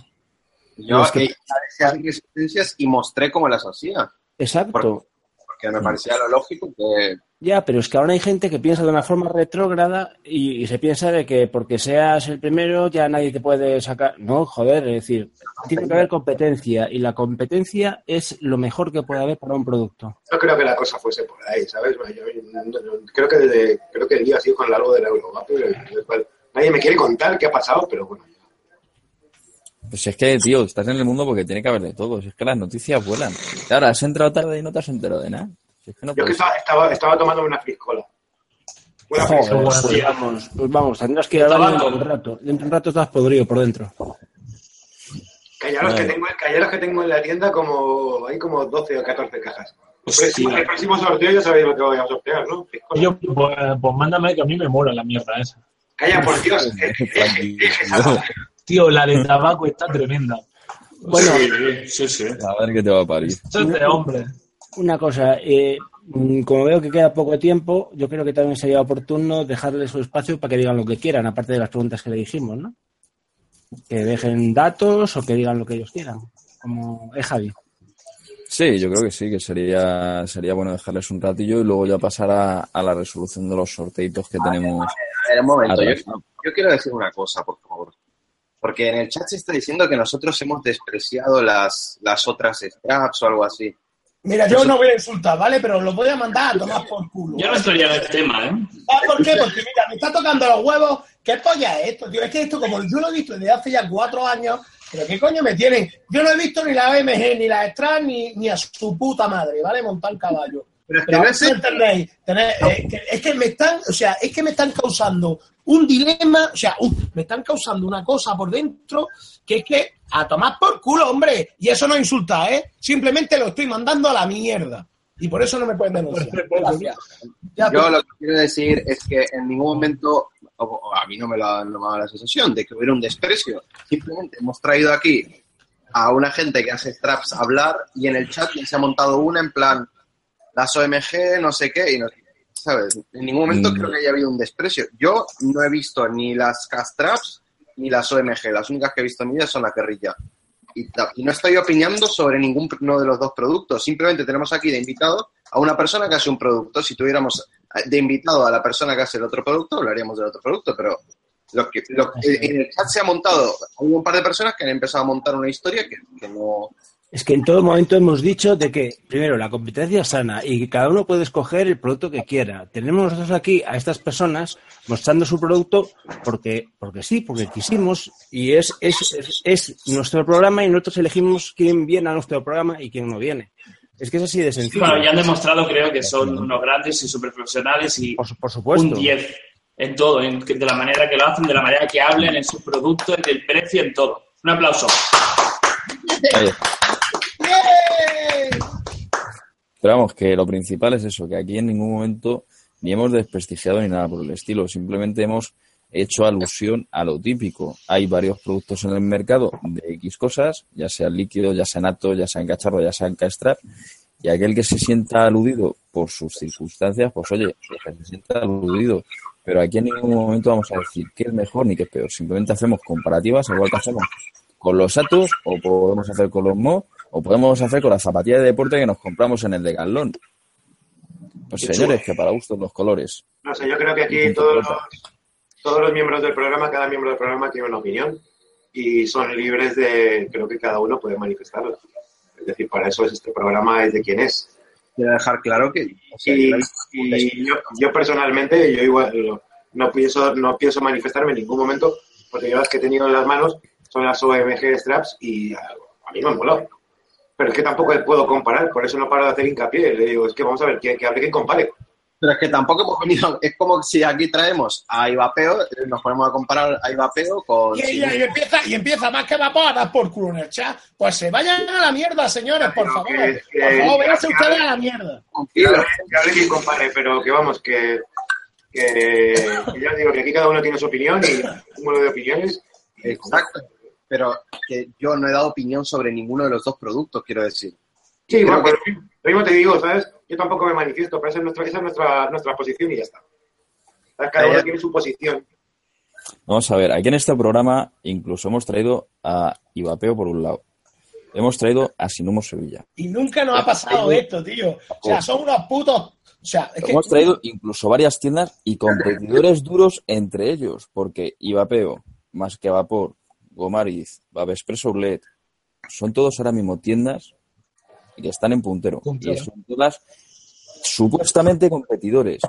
Yo Es que- hacía resistencias y mostré cómo las hacía. Exacto. Porque me parecía lo lógico que Ya, pero es que ahora hay gente que piensa de una forma retrógrada y, y se piensa de que porque seas el primero ya nadie te puede sacar. No, joder, es decir, tiene que haber competencia y la competencia es lo mejor que puede haber para un producto. No creo que la cosa fuese por ahí, ¿sabes? Bueno, yo- yo- creo que desde, creo que el día ha sido con largo del el cual nadie me quiere contar qué ha pasado, pero bueno. Pues es que, tío, estás en el mundo porque tiene que haber de todo. Si es que las noticias vuelan. Claro, has entrado tarde y no te has enterado de nada. Si es que no Yo que estaba, estaba, estaba tomando una friscola. Una Joder, friscola. pues vamos, pues vamos, tendrás que ir dentro de un rato. Dentro de un rato estás podrido por dentro. Callaros que, tengo, callaros que tengo en la tienda como, hay como 12 o 14 cajas. El Hostia. próximo, el próximo sorteo ya sabéis lo que voy a sortear, ¿no? Yo, pues, pues mándame que a mí me mola la mierda esa. Calla, por Dios. eh, eh, eh, Tío, la de tabaco está tremenda. Bueno, Sí, sí, sí. A ver qué te va a parir. Eso es de hombre. Una cosa, eh, mm, como veo que queda poco tiempo, yo creo que también sería oportuno dejarle su espacio para que digan lo que quieran, aparte de las preguntas que le dijimos, ¿no? Que dejen datos o que digan lo que ellos quieran. Como es Javi. Sí, yo creo que sí, que sería, sería bueno dejarles un ratillo y luego ya pasar a, a la resolución de los sorteitos que tenemos. A ver, un momento, yo, yo quiero decir una cosa, por favor. Porque en el chat se está diciendo que nosotros hemos despreciado las, las otras straps o algo así. Mira, yo no voy a insultar, ¿vale? Pero lo voy a mandar a tomar por culo. Yo no estaría en el tema, ¿eh? ¿Sabes por qué? Porque mira, me está tocando los huevos. ¿Qué polla es esto, tío? Es que esto, como yo lo he visto desde hace ya cuatro años, pero ¿qué coño me tienen? Yo no he visto ni la BMG, ni la Strat, ni, ni a su puta madre, ¿vale? Montar caballo. Pero es que Pero no a ver es si entendéis. Tenéis- eh, que- es que me están, o sea, es que me están causando un dilema, o sea, un- me están causando una cosa por dentro que es que a tomar por culo, hombre. Y eso no insulta, ¿eh? Simplemente lo estoy mandando a la mierda. Y por eso no me pueden denunciar. Gracias. Yo tú- lo que quiero decir es que en ningún momento, o- o a mí no me, lo, ha- dado la sensación de que hubiera un desprecio. Simplemente hemos traído aquí a una gente que hace straps a hablar y en el chat se ha montado una en plan, las OMG, no sé qué, y no, ¿sabes? En ningún momento Mm. creo que haya habido un desprecio. Yo no he visto ni las castraps ni las OMG, las únicas que he visto en mi vida son las guerrilla. Y, no estoy opinando sobre ninguno de los dos productos, simplemente tenemos aquí de invitado a una persona que hace un producto. Si tuviéramos eh, de invitado a la persona que hace el otro producto, hablaríamos del otro producto, pero lo que, lo que- en el chat se ha montado, hay un par de personas que han empezado a montar una historia que, que no, Es que en todo momento hemos dicho de que, primero, la competencia es sana y que cada uno puede escoger el producto que quiera. Tenemos nosotros aquí a estas personas mostrando su producto porque, porque sí, porque quisimos y es, es, es, es nuestro programa y nosotros elegimos quién viene a nuestro programa y quién no viene. Es que es así de sencillo. Bueno, ya han demostrado, creo, que son unos grandes y súper profesionales y Por, por supuesto. un 10 en todo, en- de la manera que lo hacen, de la manera que hablen, en sus productos, en el precio, en todo. Un aplauso. Ahí está. Pero vamos, que lo principal es eso, que aquí en ningún momento ni hemos desprestigiado ni nada por el estilo, simplemente hemos hecho alusión a lo típico. Hay varios productos en el mercado de X cosas, ya sea líquido, ya sea nato, ya sea en cacharro, ya sea en y aquel que se sienta aludido por sus circunstancias, pues oye, que se sienta aludido. Pero aquí en ningún momento vamos a decir qué es mejor ni qué es peor. Simplemente hacemos comparativas, igual que hacemos con los Atos, o podemos hacer con los Mo, o podemos hacer con las zapatillas de deporte que nos compramos en el de Galón. Pues Qué señores, que para gustos los colores. No sé, yo creo que aquí todos los, todos los miembros del programa, cada miembro del programa tiene una opinión y son libres de, creo que cada uno puede manifestarlo. Es decir, para eso es este programa, es de quien es. quiero dejar claro que... o sea, Y, yo- y yo, yo personalmente, yo igual no pienso, no pienso manifestarme en ningún momento, porque yo las que he tenido en las manos son las OMG Straps y a, a mí me han molado. Pero es que tampoco puedo comparar, por eso no paro de hacer hincapié. Le digo, es que vamos a ver, que, que hable quien compare. Pero es que tampoco hemos venido, es como si aquí traemos a Ibapeo, eh, nos ponemos a comparar a Ibapeo con... Y, y- y empieza, y empieza más que vapor a dar por culo en el chat. Pues se vayan a la mierda, señores, por favor. que- que- Por favor, véanse que- a la mierda. Que hable, que hable quien compare, pero que vamos, que, que, que ya digo que aquí cada uno tiene su opinión y un número de opiniones. Exacto. Pero que yo no he dado opinión sobre ninguno de los dos productos, quiero decir. Sí, bueno, que- pero lo mismo te digo, ¿sabes? Yo tampoco me manifiesto, pero esa es nuestra, esa es nuestra, nuestra posición y ya está. Cada uno tiene su posición. Vamos a ver, aquí en este programa incluso hemos traído a Ibapeo por un lado. Hemos traído a Sinumo Sevilla. Y nunca nos ha pasado esto, tío. O sea, son unos putos. O sea, es que. Hemos traído incluso varias tiendas y competidores duros entre ellos, porque Ibapeo, más que Vapor, Gomariz, Babespresso Outlet, son todos ahora mismo tiendas que están en puntero. Y son todas supuestamente competidores,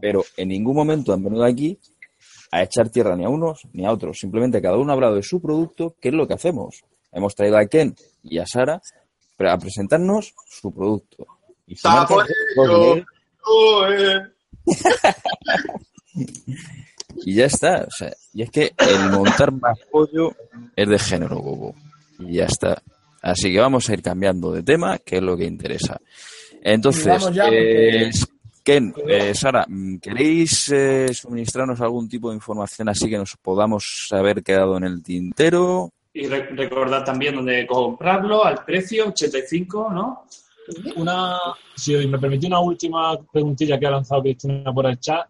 pero en ningún momento han venido aquí a echar tierra ni a unos ni a otros. Simplemente cada uno ha hablado de su producto, que es lo que hacemos. Hemos traído a Ken y a Sara pre- a presentarnos su producto. Y su marca y ya está. O sea, y es que el montar más pollo es de género bobo. Y ya está. Así que vamos a ir cambiando de tema, que es lo que interesa. Entonces, ya, porque- eh, Ken, eh, Sara, mm, ¿queréis eh, suministrarnos algún tipo de información así que nos podamos haber quedado en el tintero? Y re- recordad también dónde comprarlo, al precio, 85, ¿no? Una, si me permitís una última preguntilla que ha lanzado Cristina por el chat,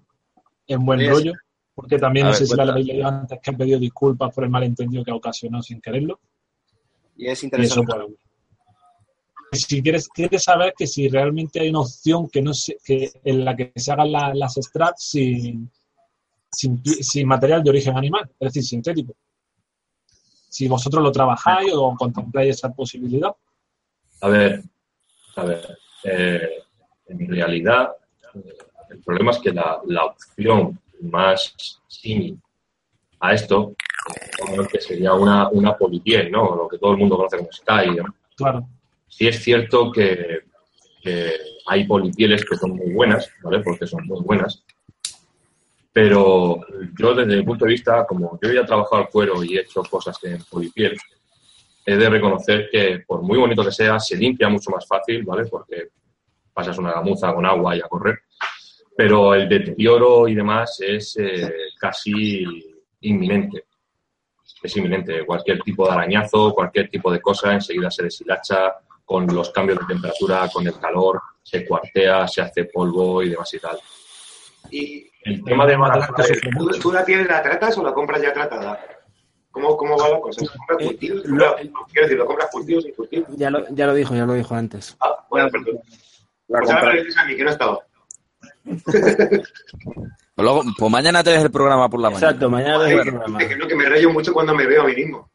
en buen rollo, porque también A no ver, sé si la cuenta. habéis leído antes que han pedido disculpas por el malentendido que ha ocasionado sin quererlo. Y es Y eso, interesante. pues, si quieres, quieres saber que si realmente hay una opción que no se, que en la que se hagan la- las straps sin, sin, sin material de origen animal, es decir, sintético. Si vosotros lo trabajáis o contempláis esa posibilidad. A ver, a ver, eh, en realidad eh, el problema es que la, la opción más símil a esto que sería una, una polipiel, ¿no? Lo que todo el mundo conoce como Sky. ¿no? Claro. Sí es cierto que, que hay polipieles que son muy buenas, ¿vale? Porque son muy buenas. Pero yo desde mi punto de vista, como yo ya he trabajado el cuero y he hecho cosas en polipiel, he de reconocer que por muy bonito que sea, se limpia mucho más fácil, ¿vale? Porque pasas una gamuza con agua y a correr. Pero el deterioro y demás es eh, casi inminente. Es inminente. Cualquier tipo de arañazo, cualquier tipo de cosa, enseguida se deshilacha, con los cambios de temperatura, con el calor, se cuartea, se hace polvo y demás y tal. Y El tema de el- ¿tú, tú la tienes, la tratas o la compras ya tratada? ¿Cómo, cómo va la cosa? ¿Se compra Eh, Quiero decir, ¿lo compras sin curtido? Ya lo, ya lo dijo, ya lo dijo antes. Ah, bueno, perdón. La Pues ahora compra- me dices a mí que no estaba. Pues luego, pues mañana te ves el programa por la mañana. Exacto, mañana Ay, ves el programa. que no, que me rayo mucho cuando me veo a mí mismo.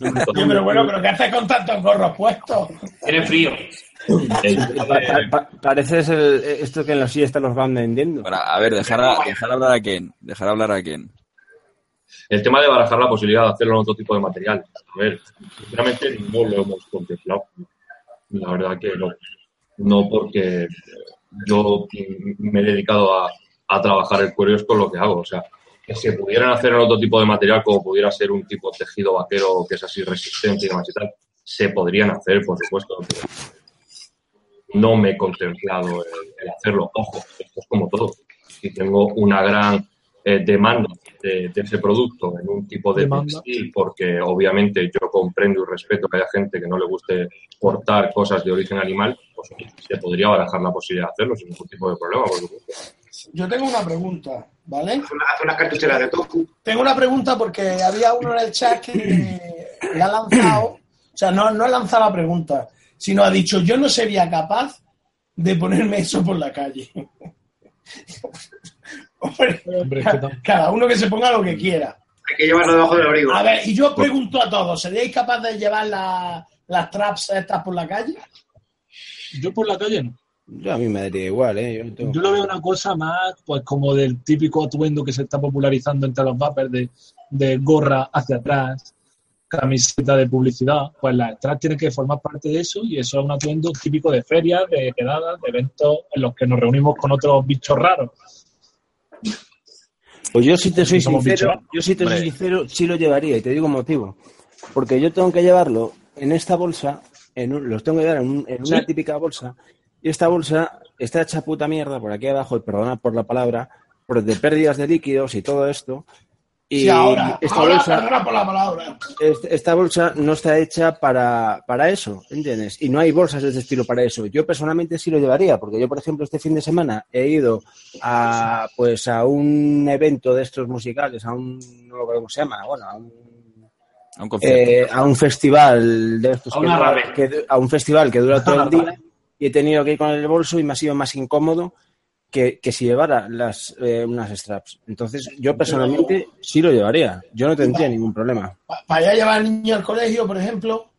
Pero bueno, pero ¿qué haces con tantos gorros puestos? Tiene frío. Pa- pa- pa- pareces el, esto que en la siesta los van vendiendo. Bueno, a ver, dejar, a- dejar hablar a Ken. Dejar hablar a Ken. El tema de barajar la posibilidad de hacerlo en otro tipo de material. A ver, sinceramente no lo hemos contemplado. La verdad que no. No porque yo me he dedicado a, a trabajar el cuero es con lo que hago. O sea, que se pudieran hacer en otro tipo de material, como pudiera ser un tipo de tejido vaquero que es así resistente y demás y tal, se podrían hacer, por supuesto. no me he contemplado el, el hacerlo. Ojo, esto es como todo. Si tengo una gran eh, demanda de, de ese producto en un tipo de Demanda. textil, porque obviamente yo comprendo y respeto que haya gente que no le guste cortar cosas de origen animal, pues se podría barajar la posibilidad de hacerlo sin ningún tipo de problema, por supuesto. Yo tengo una pregunta, ¿vale? Haz, una- haz unas cartucheras de tofu. Tengo una pregunta porque había uno en el chat que le ha lanzado, o sea, no, no ha lanzado la pregunta, sino ha dicho, yo no sería capaz de ponerme eso por la calle. Hombre, cada uno que se ponga lo que quiera. Hay que llevarlo debajo del abrigo. A ver, y yo os pregunto a todos, ¿seríais capaces de llevar la- las traps estas por la calle? Yo por la calle no. Yo a mí me daría igual, ¿eh? Yo no tengo- Yo lo veo una cosa más, pues como del típico atuendo que se está popularizando entre los vapers de, de gorra hacia atrás, camiseta de publicidad. Pues las straps tienen que formar parte de eso y eso es un atuendo típico de ferias, de quedadas, de eventos en los que nos reunimos con otros bichos raros. Pues yo si te soy sincero, yo si te soy sincero, sí lo llevaría y te digo motivo. Porque yo tengo que llevarlo en esta bolsa, en un- los tengo que llevar en, un- en una Sí. típica bolsa, y esta bolsa está hecha puta mierda por aquí abajo, y perdona por la palabra, por de pérdidas de líquidos y todo esto. Y Sí, ahora, esta ahora, bolsa, perdona por la palabra. est- esta bolsa no está hecha para, para eso, ¿entiendes? Y no hay bolsas de este estilo para eso. Yo personalmente sí lo llevaría, porque yo, por ejemplo, este fin de semana he ido a pues a un evento de estos musicales, a un no recuerdo cómo se llama, bueno, a un, A un eh, a un festival de estos A que una dura- rave. que du- a un festival que dura todo el día y he tenido que ir con el bolso y me ha sido más incómodo que, que si llevara las eh, unas straps. Entonces, yo personalmente sí lo llevaría. Yo no tendría ningún problema. Para allá llevar al niño al colegio, por ejemplo.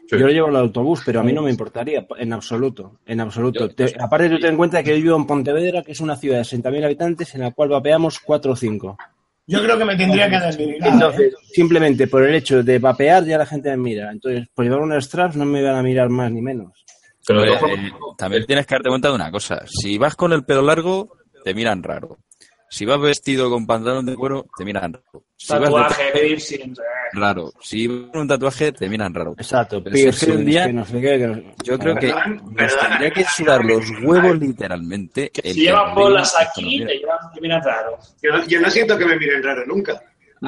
Sí. Yo lo llevo en el autobús, pero a mí no me importaría, en absoluto, en absoluto. Te- aparte, tú ten en cuenta que yo vivo en Pontevedra, que es una ciudad de 60.000 habitantes, en la cual vapeamos 4 o 5. Yo creo que me tendría que desvirgar. ¿eh? Entonces, simplemente por el hecho de vapear, ya la gente me mira. Entonces, por llevar unas straps no me van a mirar más ni menos. Pero Oye, eh, también tienes que darte cuenta de una cosa. Si vas con el pelo largo, te miran raro. Si vas vestido con pantalón de cuero, te miran raro. Si vas de Tatuaje, piercing. raro. Si vas con un tatuaje, te miran raro. Exacto. Un día- que no sé qué, que no- Yo creo que nos tendría que sudar los huevos literalmente. Que si llevas bolas aquí, te llevan te miran raro. Yo no, yo no siento que me miren raro nunca.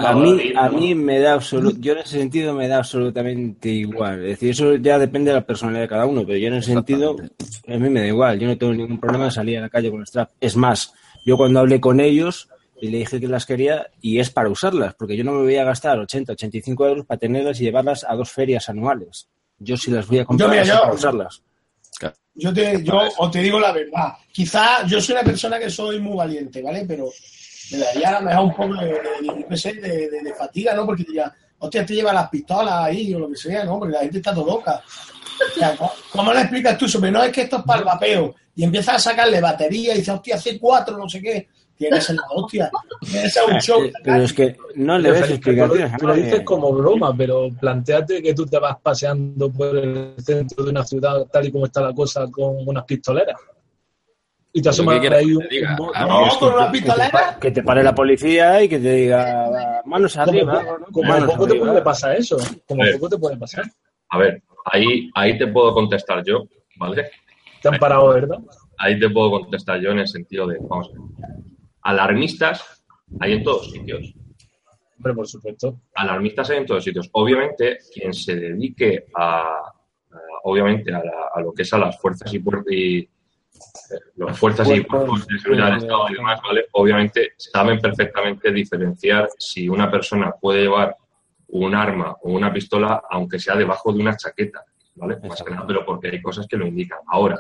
A mí, a mí me da absoluto, yo en ese sentido me da absolutamente igual. Es decir, eso ya depende de la personalidad de cada uno, pero yo en ese sentido, a mí me da igual. Yo no tengo ningún problema de salir a la calle con el strap. Es más, yo cuando hablé con ellos y le dije que las quería, y es para usarlas, porque yo no me voy a gastar 80, 85 euros para tenerlas y llevarlas a dos ferias anuales. Yo si las voy a comprar Yo, mira, es yo- para usarlas. Yo te, yo os te digo la verdad. Quizá yo soy una persona que soy muy valiente, ¿vale? Pero me daría a lo mejor un poco de, de, de- yo qué sé, de- de- de fatiga, ¿no? Porque diría, hostia, te lleva las pistolas ahí o lo que sea, ¿no? Porque la gente está todo loca. O sea, ¿cómo, cómo le explicas tú eso? Pero no es que esto es para el vapeo. Y empiezas a sacarle batería y dices, hostia, hace cuatro, no sé qué. Tiene que ser la hostia. Tiene que ser un show. Pero es que no le ves Pero explicaciones. Tú lo dices como broma, pero planteate que tú te vas paseando por el centro de una ciudad tal y como está la cosa con unas pistoleras. Y te asoma ahí un, un Ah, No, con una pistolera. que te pare la policía y que te diga manos como, arriba. ¿no? como Manos poco te puede pasar eso. Como A ver. poco te puede pasar. a ver, ahí, ahí te puedo contestar yo, ¿vale? Te han parado, ¿verdad? Ahí te puedo contestar yo en el sentido de, vamos a ver, alarmistas hay en todos sitios. Hombre, por supuesto. alarmistas hay en todos sitios. Obviamente, quien se dedique a, a- obviamente, a, la- a lo que es a las fuerzas y, puer- y las fuerzas y Cuerpos, de seguridad del Estado y demás, ¿vale? Obviamente saben perfectamente diferenciar si una persona puede llevar un arma o una pistola, aunque sea debajo de una chaqueta, ¿vale? Más que nada, pero porque hay cosas que lo indican. Ahora,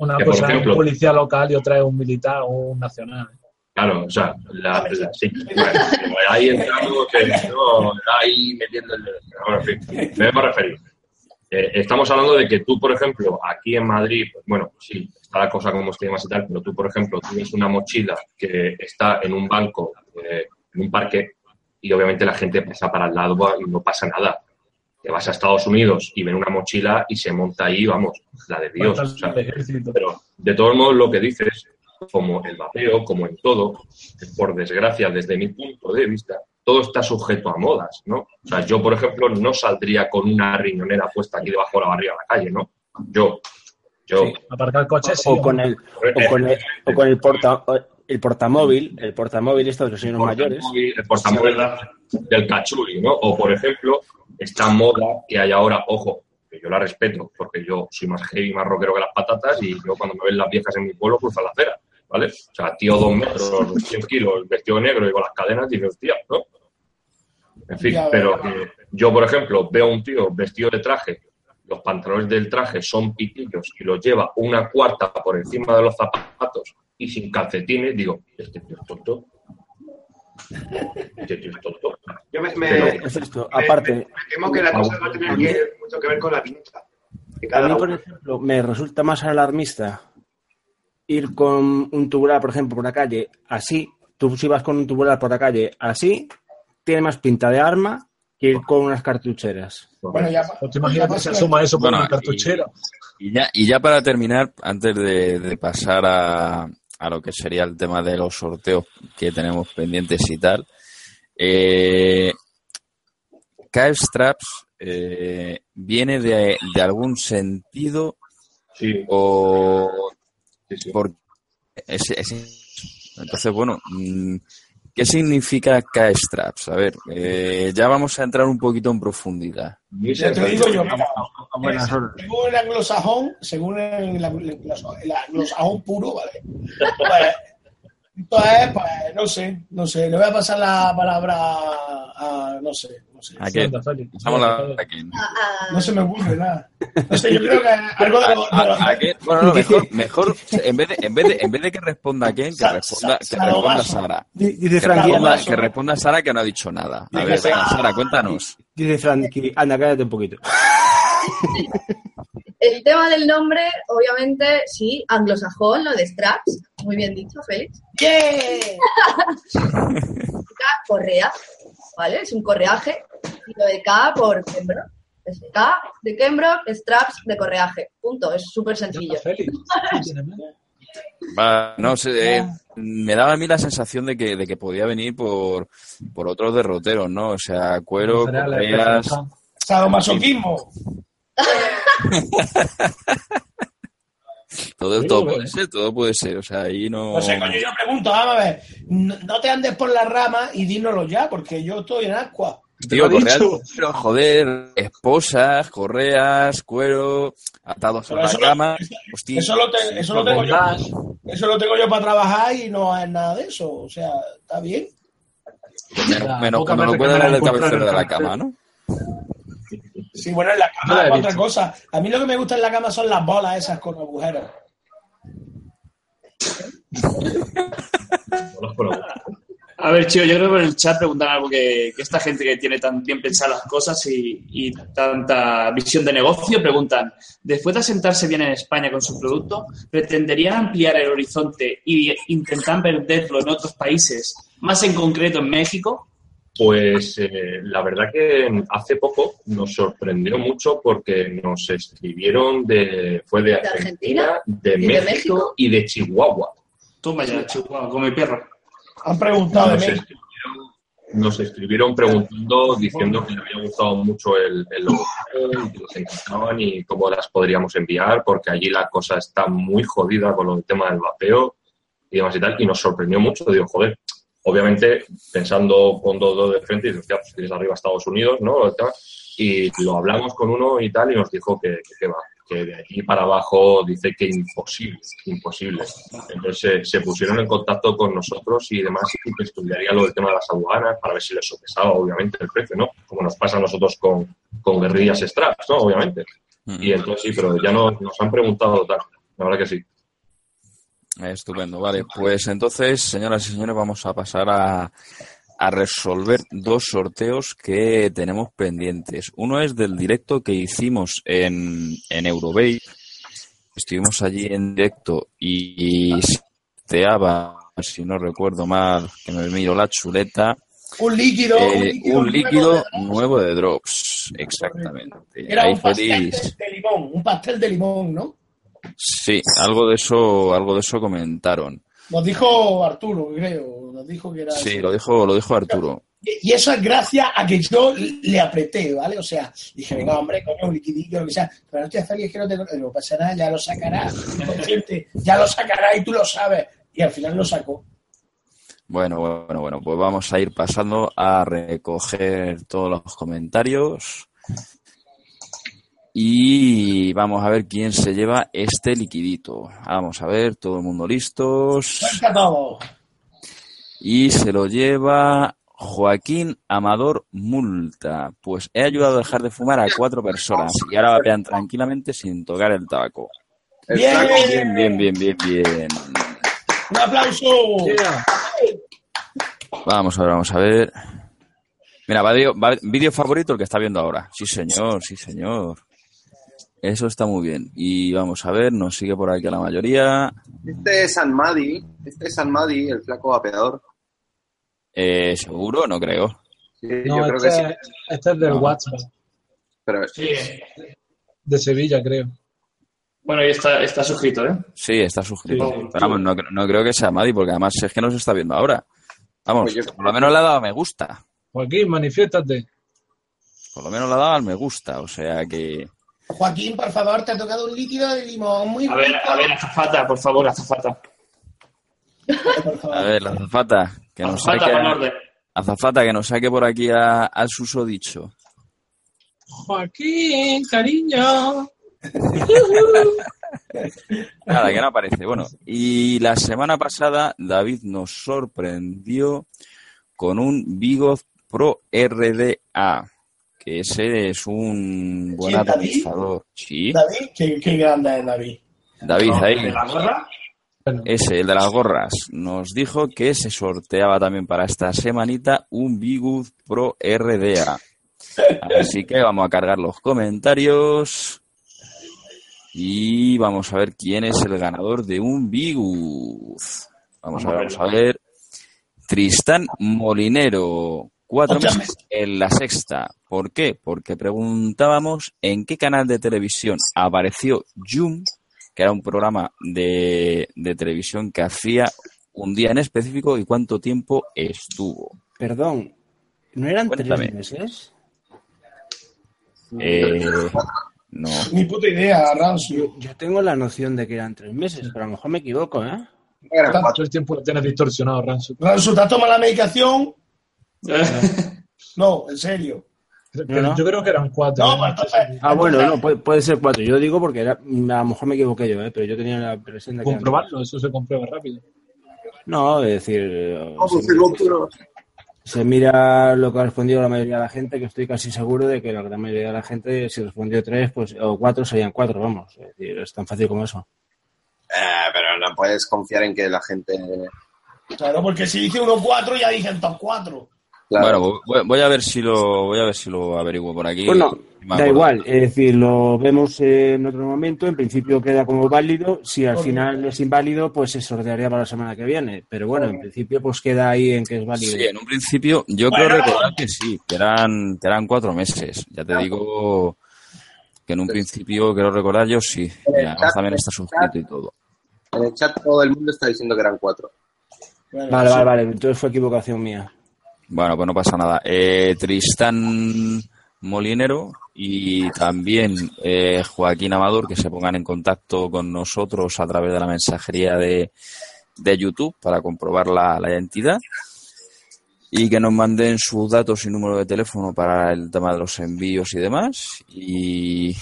Una Que, cosa es ejemplo- un policía local y otra es un militar o un nacional. Claro, o sea, la, la- sí, bueno, ahí entramos, que no, ahí metiendo el dedo. Bueno, en fin, me debo referir. Eh, estamos hablando de que tú, por ejemplo, aquí en Madrid, pues, bueno, pues sí, está la cosa como esté más y tal, pero tú, por ejemplo, tienes una mochila que está en un banco, eh, en un parque, y obviamente la gente pasa para el lado y no pasa nada. Te vas a Estados Unidos y ven una mochila y se monta ahí, vamos, la de Dios. o sea, pero de todos modos lo que dices, como el vapeo, como en todo, por desgracia, desde mi punto de vista, todo está sujeto a modas, ¿no? O sea, yo, por ejemplo, no saldría con una riñonera puesta aquí debajo de la barriga a la calle, ¿no? Yo, yo. Sí, aparcar coches sí, O con el, o con el, o con el, porta, el portamóvil, el portamóvil estos de los señores mayores. el portamóvil del cachuli, ¿no? O, por ejemplo, esta moda que hay ahora, ojo, que yo la respeto, porque yo soy más heavy, más rockero que las patatas, y yo cuando me ven las viejas en mi pueblo, cruzo la acera, ¿vale? O sea, tío dos metros, 100 kilos, vestido negro y con las cadenas, y hostia, ¿no? En fin, Ya, pero que yo, por ejemplo, veo a un tío vestido de traje, los pantalones del traje son pitillos y los lleva una cuarta por encima de los zapatos y sin calcetines, digo, este tío es tonto. Este tío es tonto. Yo me, me- Pero- Es esto, me- aparte, me temo que la cosa va a tener que, mucho que ver con la pinta. A mí, por ejemplo, me resulta más alarmista ir con un tubular, por ejemplo, por la calle así. Tú si vas con un tubular por la calle así, tiene más pinta de arma que ir con unas cartucheras. Bueno, ya, Pues te imaginas que se asuma eso por Bueno, una cartuchera. Y ya, y ya para terminar, antes de, de pasar a, a lo que sería el tema de los sorteos que tenemos pendientes y tal, eh, Straps eh, viene de, de algún sentido Sí, o sí, sí. por ese- ese- entonces bueno mm, ¿qué significa K-Straps? a ver eh, ya vamos a entrar un poquito en profundidad Ya te digo yo, mira, según el anglosajón, según el, el anglosa- el anglosajón puro, ¿vale? Pues, entonces, pues, no sé, no sé, le voy a pasar la palabra a, a- no sé, no sé. ¿A qué? ¿a? Ah, ah, No se me ocurre nada. No sé, yo creo que algo de ¿A- a? Bueno, no, mejor, mejor en, vez de, en, vez de, en vez de que responda Ken, que responda, que responda. Sara. Di- Dice Que Frankie, que responda Sara que no ha dicho nada. A ver, Sara, cuéntanos. dice Frankie, anda, cállate un poquito. El tema del nombre, obviamente, sí, anglosajón, lo de straps. Muy bien dicho, Félix. ¡Yeah! Correa, ¿vale? Es un correaje. Y lo de K por Kembrock. Es K de Kembrock, straps de correaje. Punto. Es súper sencillo. No sé, eh, me daba a mí la sensación de que, de que podía venir por, por otros derroteros, ¿no? O sea, cuero, correas. Sadomasoquismo. Todo, todo puede ser, todo puede ser. O sea, ahí no. No sé, coño, yo pregunto, vamos a ver, no, no te andes por la rama y dínoslo ya, porque yo estoy en agua. Tío, Te lo he correas, dicho. pero joder, esposas, correas, cuero, atados a Pero la eso, cama. eso- Hostia, eso lo, te- eso lo tengo yo. Eso lo tengo yo para trabajar y no es nada de eso. O sea, está bien. menos, menos cuando que puedes la el cabecero de la cama, ¿no? Sí, bueno, en la cama he otra cosa. A mí lo que me gusta en la cama son las bolas esas con agujeros. A ver, chico, yo creo que en el chat preguntan algo que, que esta gente que tiene tan bien pensadas las cosas y, y tanta visión de negocio preguntan, después de asentarse bien en España con su producto, ¿pretenderían ampliar el horizonte y intentar venderlo en otros países, más en concreto en México? Pues eh, la verdad que hace poco nos sorprendió mucho porque nos escribieron de fue de, ¿De Argentina, de, ¿Y de México, y de Chihuahua. Toma ya, Chihuahua, con mi perro. Han preguntado de Nos escribieron, nos escribieron preguntando, diciendo que les había gustado mucho el, el logo y que les encantaban y cómo las podríamos enviar, porque allí la cosa está muy jodida con el tema del vapeo y demás y tal, y nos sorprendió mucho. Digo, joder, obviamente pensando con dos dos de frente, y hostia, pues tienes arriba Estados Unidos, ¿no? Y lo hablamos con uno y tal, y nos dijo que, que, que va, que de allí para abajo dice que imposible, imposible. Entonces se, se pusieron en contacto con nosotros y demás y que estudiaría lo del tema de las aduanas para ver si les sopesaba obviamente el precio, ¿no? Como nos pasa a nosotros con, con guerrillas straps, ¿no? Obviamente. Y entonces sí, pero ya no, nos han preguntado tal, la verdad que sí. Estupendo, vale. Pues entonces, señoras y señores, vamos a pasar a, a resolver dos sorteos que tenemos pendientes. Uno es del directo que hicimos en, en Eurobay. Estuvimos allí en directo y sorteaba, si no recuerdo mal, que me miro la chuleta, Un líquido, un eh, líquido, un líquido nuevo de- nuevo de Drops. Exactamente. Era Ahí un pastel de, de limón, un pastel de limón, ¿no? Sí, algo de eso, algo de eso comentaron. Nos dijo Arturo, creo. Nos dijo que era. Sí, eso. lo dijo, lo dijo Arturo. Y eso es gracias a que yo le apreté, ¿vale? O sea, dije, venga, hombre, coño, un liquidillo, lo que sea. Pero no estoy feliz, que no te no pasa nada, ya lo sacará. Ya lo sacará y tú lo sabes. Y al final lo sacó. Bueno, bueno, bueno, pues vamos a ir pasando a recoger todos los comentarios. Y vamos a ver quién se lleva este liquidito. Vamos a ver, todo el mundo listos. Y se lo lleva Joaquín Amador Multa. Pues he ayudado a dejar de fumar a cuatro personas y ahora vapean tranquilamente sin tocar el tabaco. Bien. Bien, bien, bien, bien, bien. Un aplauso. Vamos a ver, vamos a ver. Mira, vídeo favorito el que está viendo ahora. Sí, señor, sí, señor. Eso está muy bien. Y vamos a ver, nos sigue por aquí la mayoría. Este es San Madi, este es San Madi, el flaco vapeador. Eh, ¿Seguro? No creo. Sí, No, yo creo que sí. este, este es del No. WhatsApp, Pero Sí. de Sevilla, creo. Bueno, y está, está suscrito, ¿eh? Sí, está suscrito. Sí. Pero vamos, no, no creo que sea Madi, porque además es que no se está viendo ahora. Vamos, Pues yo- por lo menos le ha dado a me gusta. Joaquín, manifiéstate. Por lo menos le ha dado al me gusta. O sea que. Joaquín, por favor, te ha tocado un líquido de limón muy A ver, rico. a ver, azafata, por favor, azafata. Por favor. A ver, la azafata. Que nos Azafata, saque, orden. azafata, que nos saque por aquí a- al susodicho. Joaquín, cariño. Nada, que no aparece. Bueno, y la semana pasada David nos sorprendió con un Vigoz Pro RDA, que ese es un buen atomizador. Sí, David, qué, qué grande es David. David No, ahí. ¿de la gorra? Bueno, Ese, el de las gorras, nos dijo que se sorteaba también para esta semanita un Bigood Pro RDA. Así que vamos a cargar los comentarios y vamos a ver quién es el ganador de un Bigood. Vamos a ver, vamos a ver. Tristán Molinero, cuatro meses en la sexta. ¿Por qué? Porque preguntábamos en qué canal de televisión apareció Jum, que era un programa de, de televisión que hacía un día en específico y cuánto tiempo estuvo. Perdón, ¿no eran Cuéntame. tres meses? Eh, no. Ni puta idea, Rancio. Yo tengo la noción de que eran tres meses, pero a lo mejor me equivoco, ¿eh? todo el tiempo lo tienes distorsionado, Ransu. Rancio, ¿te has tomado la medicación? No, en serio. Pero no. Yo creo que eran cuatro. No, ¿eh? pues entonces. Ah, bueno, no, puede, puede ser cuatro. Yo digo porque era- a lo mejor me equivoqué yo, ¿eh? pero yo tenía la impresión de que... eran Comprobarlo, eso se comprueba rápido. No, es decir, eh, ¿Cómo se, se comprueba? se mira lo que ha respondido la mayoría de la gente, que estoy casi seguro de que la gran mayoría de la gente, si respondió tres, pues o cuatro serían cuatro, vamos. Es decir, es tan fácil como eso. Eh, pero no puedes confiar en que la gente... Claro, porque si dice uno cuatro, ya dije top cuatro. Claro. Bueno, voy, voy a ver si lo voy a ver si lo averiguo por aquí. Bueno, da igual, es decir, lo vemos en otro momento, en principio queda como válido, si al final es inválido, pues se sortearía para la semana que viene, pero bueno, en principio pues queda ahí en que es válido. Sí, en un principio yo creo recordar que sí, que eran, que eran cuatro meses. Ya te digo que en un principio quiero recordar yo sí. Y además también está suscrito y todo. En el chat todo el mundo está diciendo que eran cuatro. Bueno, Vale, vale, vale, entonces fue equivocación mía. Bueno, pues no pasa nada. Eh, Tristán Molinero y también eh, Joaquín Amador que se pongan en contacto con nosotros a través de la mensajería de, de YouTube para comprobar la, la identidad y que nos manden sus datos y número de teléfono para el tema de los envíos y demás. Y,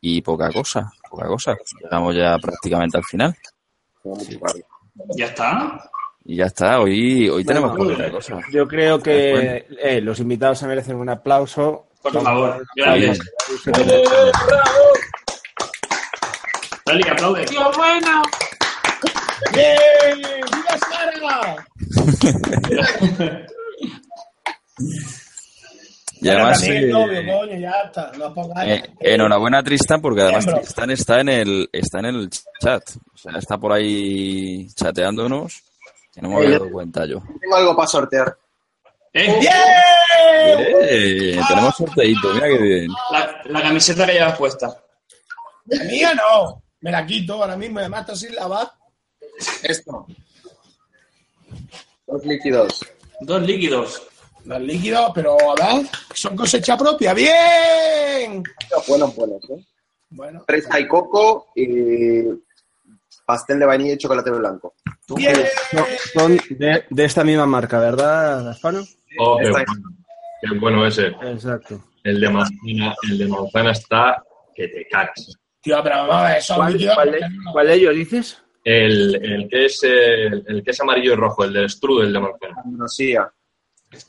y poca cosa, poca cosa. Llegamos ya prácticamente al final. ¿Ya está? Y ya está, hoy, hoy tenemos Bueno, poquita cosa. Yo creo que eh, los invitados se merecen un aplauso. Por favor. Está bien. Dale, aplaude. ¡Bien! ¡Viva Sara! Y además, eh, eh, enhorabuena a Tristan porque además. Tristan está en el está en el chat, o sea, está por ahí chateándonos. Que no me había dado cuenta yo. Tengo algo para sortear. ¿Eh? ¡Bien! Eh, tenemos sorteito, mira que bien. La, la camiseta que llevas puesta. La mía no. Me la quito ahora mismo, además está sin lavar. Esto. Dos líquidos. Dos líquidos. Los líquidos, pero a ver, son cosecha propia. ¡Bien! Buenos, buenos, ¿eh? Bueno, Fresa y coco y pastel de vainilla y chocolate blanco. bien. Son- Son de, de esta misma marca, ¿verdad, Gaspano? Oh, qué bueno. Qué bueno ese. Exacto. El de manzana, el de manzana está que te cagas. Tío, pero vamos a ver, son ¿Cuál, de, cuál de ellos dices? El, el que es el, el que es amarillo y rojo, el del strudel de manzana. Ambrosía.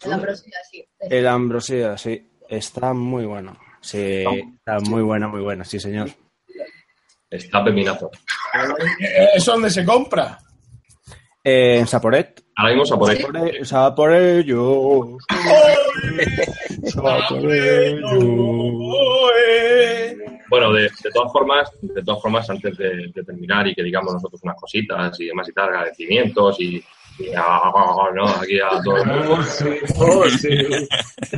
La próxima, sí. El Ambrosía, sí. Está muy bueno. Sí, está muy buena, muy buena, sí, señor. Está pepinazo. Eh, ¿Eso dónde se compra? Eh, en Saporet. Ahora mismo a por ahí. Sapore- Saporello. Bueno, de, de todas formas, de todas formas, antes de, de terminar y que digamos nosotros unas cositas y demás y tal, agradecimientos y, y a- ¿no? aquí a todo el mundo.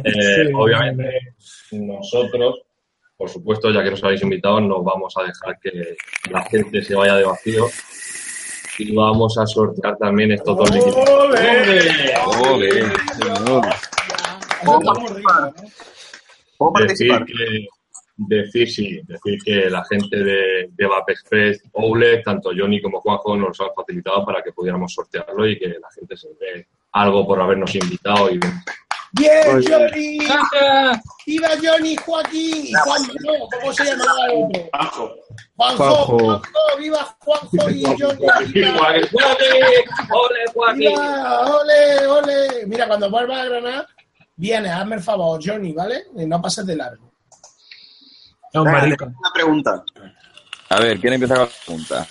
Eh, obviamente, nosotros, por supuesto, ya que nos habéis invitado, no vamos a dejar que la gente se vaya de vacío y vamos a sortear también estos dos líquidos. ¡Ole! Ole. ¿Puedo decir que decir sí, decir que la gente de, de Vape Express, Oule, tanto Johnny como Juanjo nos han facilitado para que pudiéramos sortearlo y que la gente se dé algo por habernos invitado y ¡Bien, Johnny! ¡Viva Johnny Joaquín! ¿Y Juanjo? no? ¿Cómo se llama el otro? Juanjo, Juanjo. Juanjo, viva Juanjo y Johnny. ¡Viva! ¡Ole, Joaquín! ¡Ole, ole! Mira, cuando vuelvas a Granada, vienes, hazme el favor, Johnny, ¿vale? Y no pases de largo. Tengo una pregunta. A ver, ¿quién empieza con la pregunta?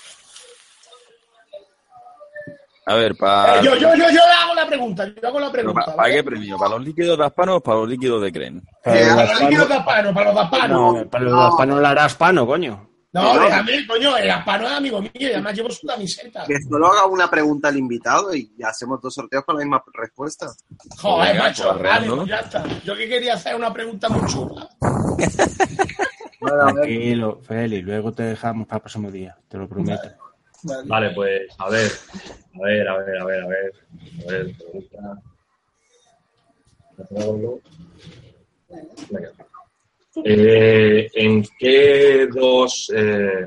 A ver, para... Eh, yo, yo, yo, yo hago la pregunta, yo hago la pregunta. ¿Para qué premio? ¿Para los líquidos de Aspano o para los líquidos de Cren? Para Eh, los para los líquidos de Aspano, para los de Aspano. No, para los Gaspano la harás pano, coño. No, déjame, coño, el Aspano es amigo mío y además llevo su camiseta. Que solo haga una pregunta al invitado y hacemos dos sorteos con la misma respuesta. Joder, macho, vale, ¿no? pues ya está. Yo que quería hacer una pregunta muy chula. Tranquilo, Feli, luego te dejamos para el próximo día, te lo prometo. Vale. Vale, pues a ver, a ver, a ver, a ver, a ver. A ver, pregunta. Venga. Eh, ¿En qué dos, eh,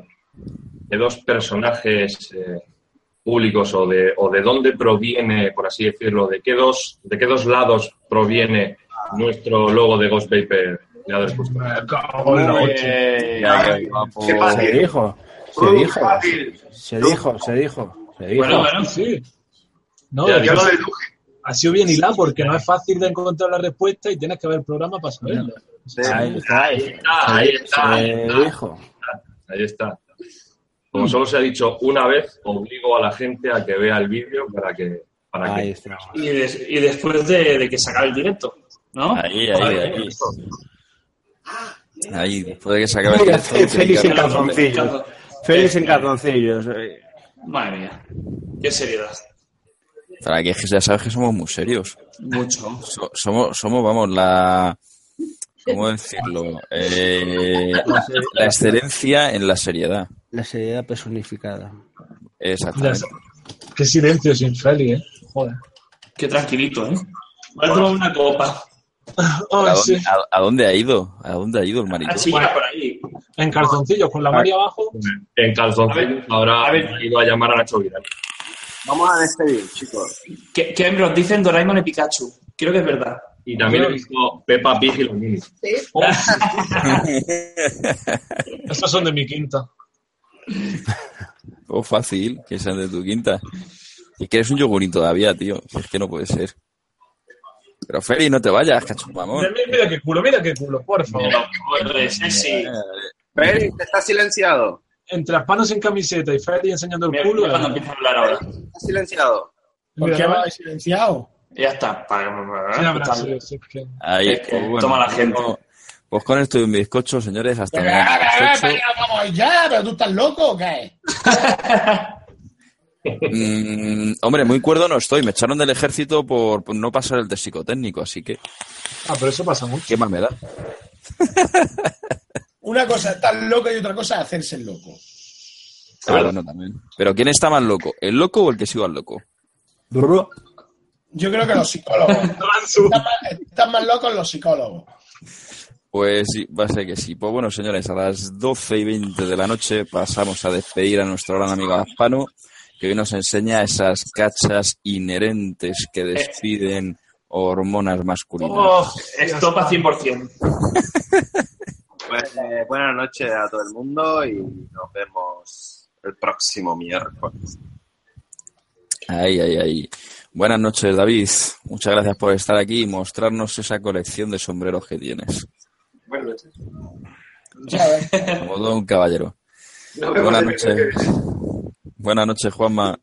qué dos personajes eh, públicos o de, o de dónde proviene, por así decirlo, de qué dos, de qué dos lados proviene nuestro logo de Ghost Vapor? Ya después. Qué Se fácil. Se dijo, se dijo, se dijo, se dijo. bueno, bueno. Sí. No, Ya, Yo lo ha- deduje. ha sido bien hilado porque no es fácil de encontrar la respuesta y tienes que ver el programa para saberlo. Ahí está, Ahí está, ahí está, ahí se está. dijo. Ahí está. Como solo se ha dicho una vez, obligo a la gente a que vea el vídeo para que. Para Ahí que está. Y, des- y después de, de que se acabe el directo, ¿no? Ahí, ahí, Vale. ahí. Ahí, después de que se acabe el directo, tiene que- calzoncillos. Félix en calzoncillos. eh. Madre mía. Qué seriedad. Para que ya sabes que somos muy serios. Mucho. So- somos, somos, vamos, la... ¿Cómo decirlo? Eh, la excelencia en la seriedad. La seriedad personificada. Exactamente. Qué silencio sin Feli, ¿eh? Joder. Qué tranquilito, ¿eh? Voy a tomar una copa. ¿A sí. dónde, a- a dónde ha ido? ¿A dónde ha ido el marito? Ah, sí, por ahí. En calzoncillos, con la María abajo. en calzoncillos A ver, habrá a ver. ido a llamar a Nacho Vidal. Vamos a despedir, chicos. ¿Qué, qué nos dicen Doraemon y Pikachu? Creo que es verdad. Y también he visto Peppa Pig y los niños. Sí. Estos son de mi quinta. Oh, fácil, que sean de tu quinta. Y que eres un yogurín todavía, tío. Es que no puede ser. Pero Feri, no te vayas, cachupamón. Mira, mira qué culo, mira qué culo, por favor. Pero, pues, Ceci, Félix, está silenciado. Entre las manos en camiseta y Freddy enseñando el mira, culo. mira cuando eh, empieza a hablar ahora. Está silenciado. ¿Por mira, qué va silenciado? Ya está. que- Ahí, Es que pues bueno, toma la gente. Pues con esto y un bizcocho, señores, hasta mañana las vamos ya, pero tú estás loco o qué? Mm, hombre, muy cuerdo no estoy. Me echaron del ejército por, por no pasar el test psicotécnico, así que Ah, pero eso pasa mucho. qué más me da. Una cosa es estar loco y otra cosa es hacerse el loco. Ah, bueno, también. Pero ¿quién está más loco? ¿El loco o el que sigue al loco? Yo creo que los psicólogos. Están, más, están más locos los psicólogos. Pues sí, va a ser que sí. Pues bueno, señores, a las 12 y 20 de la noche pasamos a despedir a nuestro gran amigo Azpano, que hoy nos enseña esas cachas inherentes que despiden hormonas masculinas. Oh, estopa 100%. Pues, eh, buenas noches a todo el mundo y nos vemos el próximo miércoles. Ahí, ahí, ahí. Buenas noches, David. Muchas gracias por estar aquí y mostrarnos esa colección de sombreros que tienes. Buenas noches. Como todo un caballero. Buenas noches. Buenas noches, Juanma.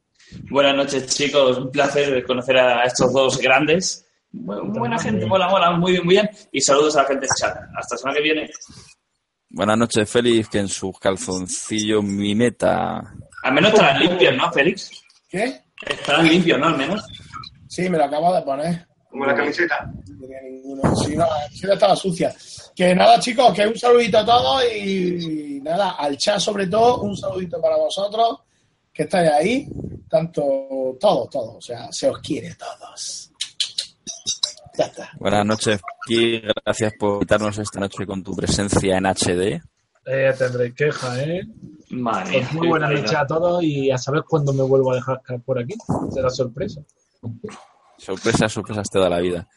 Buenas noches, chicos. Un placer conocer a estos dos grandes. Bu- Buena gente, mola, mola, muy bien, muy bien. Y saludos a la gente del chat. Hasta la semana que viene. Buenas noches, Félix, que en sus calzoncillos mimeta. Al menos estarán limpios, ¿no, Félix? ¿Qué? Estarán limpios, ¿no? Al menos. Sí, me lo acabo de poner. Como la camiseta. No tenía ninguno. Sí, no, la camiseta estaba sucia. Que nada, chicos, que un saludito a todos y nada, al chat sobre todo, un saludito para vosotros que estáis ahí. Tanto, todos, todos. O sea, se os quiere todos. Ya está. Buenas noches, Ki. Gracias por invitarnos esta noche con tu presencia en HD. Eh, tendré queja, ¿eh? Madre Pues muy buena noche a todos y a saber cuándo me vuelvo a dejar caer por aquí. Será sorpresa. Sorpresas, sorpresas te da la vida.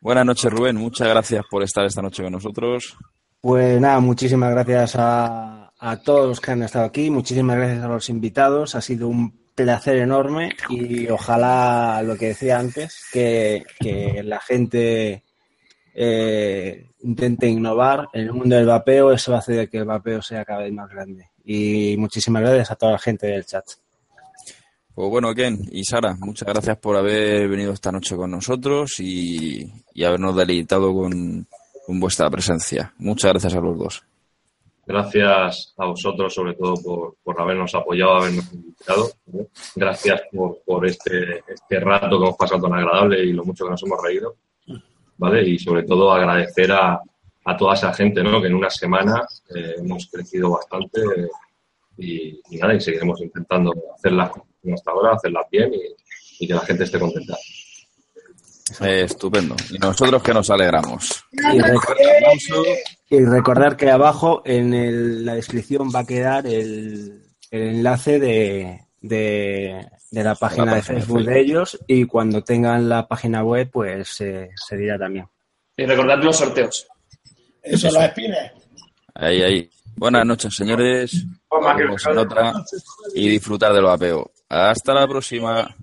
Buenas noches, Rubén. Muchas gracias por estar esta noche con nosotros. Pues nada, muchísimas gracias a, a todos los que han estado aquí, muchísimas gracias a los invitados, ha sido un placer enorme y ojalá, lo que decía antes, que, que la gente eh, intente innovar en el mundo del vapeo, eso hace que el vapeo sea cada vez más grande. Y muchísimas gracias a toda la gente del chat. Pues bueno, Ken y Sara, muchas gracias por haber venido esta noche con nosotros y, y habernos deleitado con, con vuestra presencia. Muchas gracias a los dos. Gracias a vosotros, sobre todo, por, por habernos apoyado, habernos invitado. ¿eh? Gracias por, por este, este rato que hemos pasado tan agradable y lo mucho que nos hemos reído. ¿Vale? Y sobre todo agradecer a, a toda esa gente, ¿no? Que en una semana eh, hemos crecido bastante eh, y, y nada, y seguiremos intentando hacerlas como hasta ahora, hacerlas bien y, y que la gente esté contenta. Eh, estupendo. Y nosotros que nos alegramos. Y, y recordar que abajo en el- la descripción va a quedar el, el enlace de, de, de la página de página de Facebook de Facebook. ellos y cuando tengan la página web pues eh, se dirá también. Y recordad los sorteos. Eso, los espines. Ahí, ahí. Buenas noches, señores. Vemos en otra y disfrutar del vapeo. Hasta la próxima.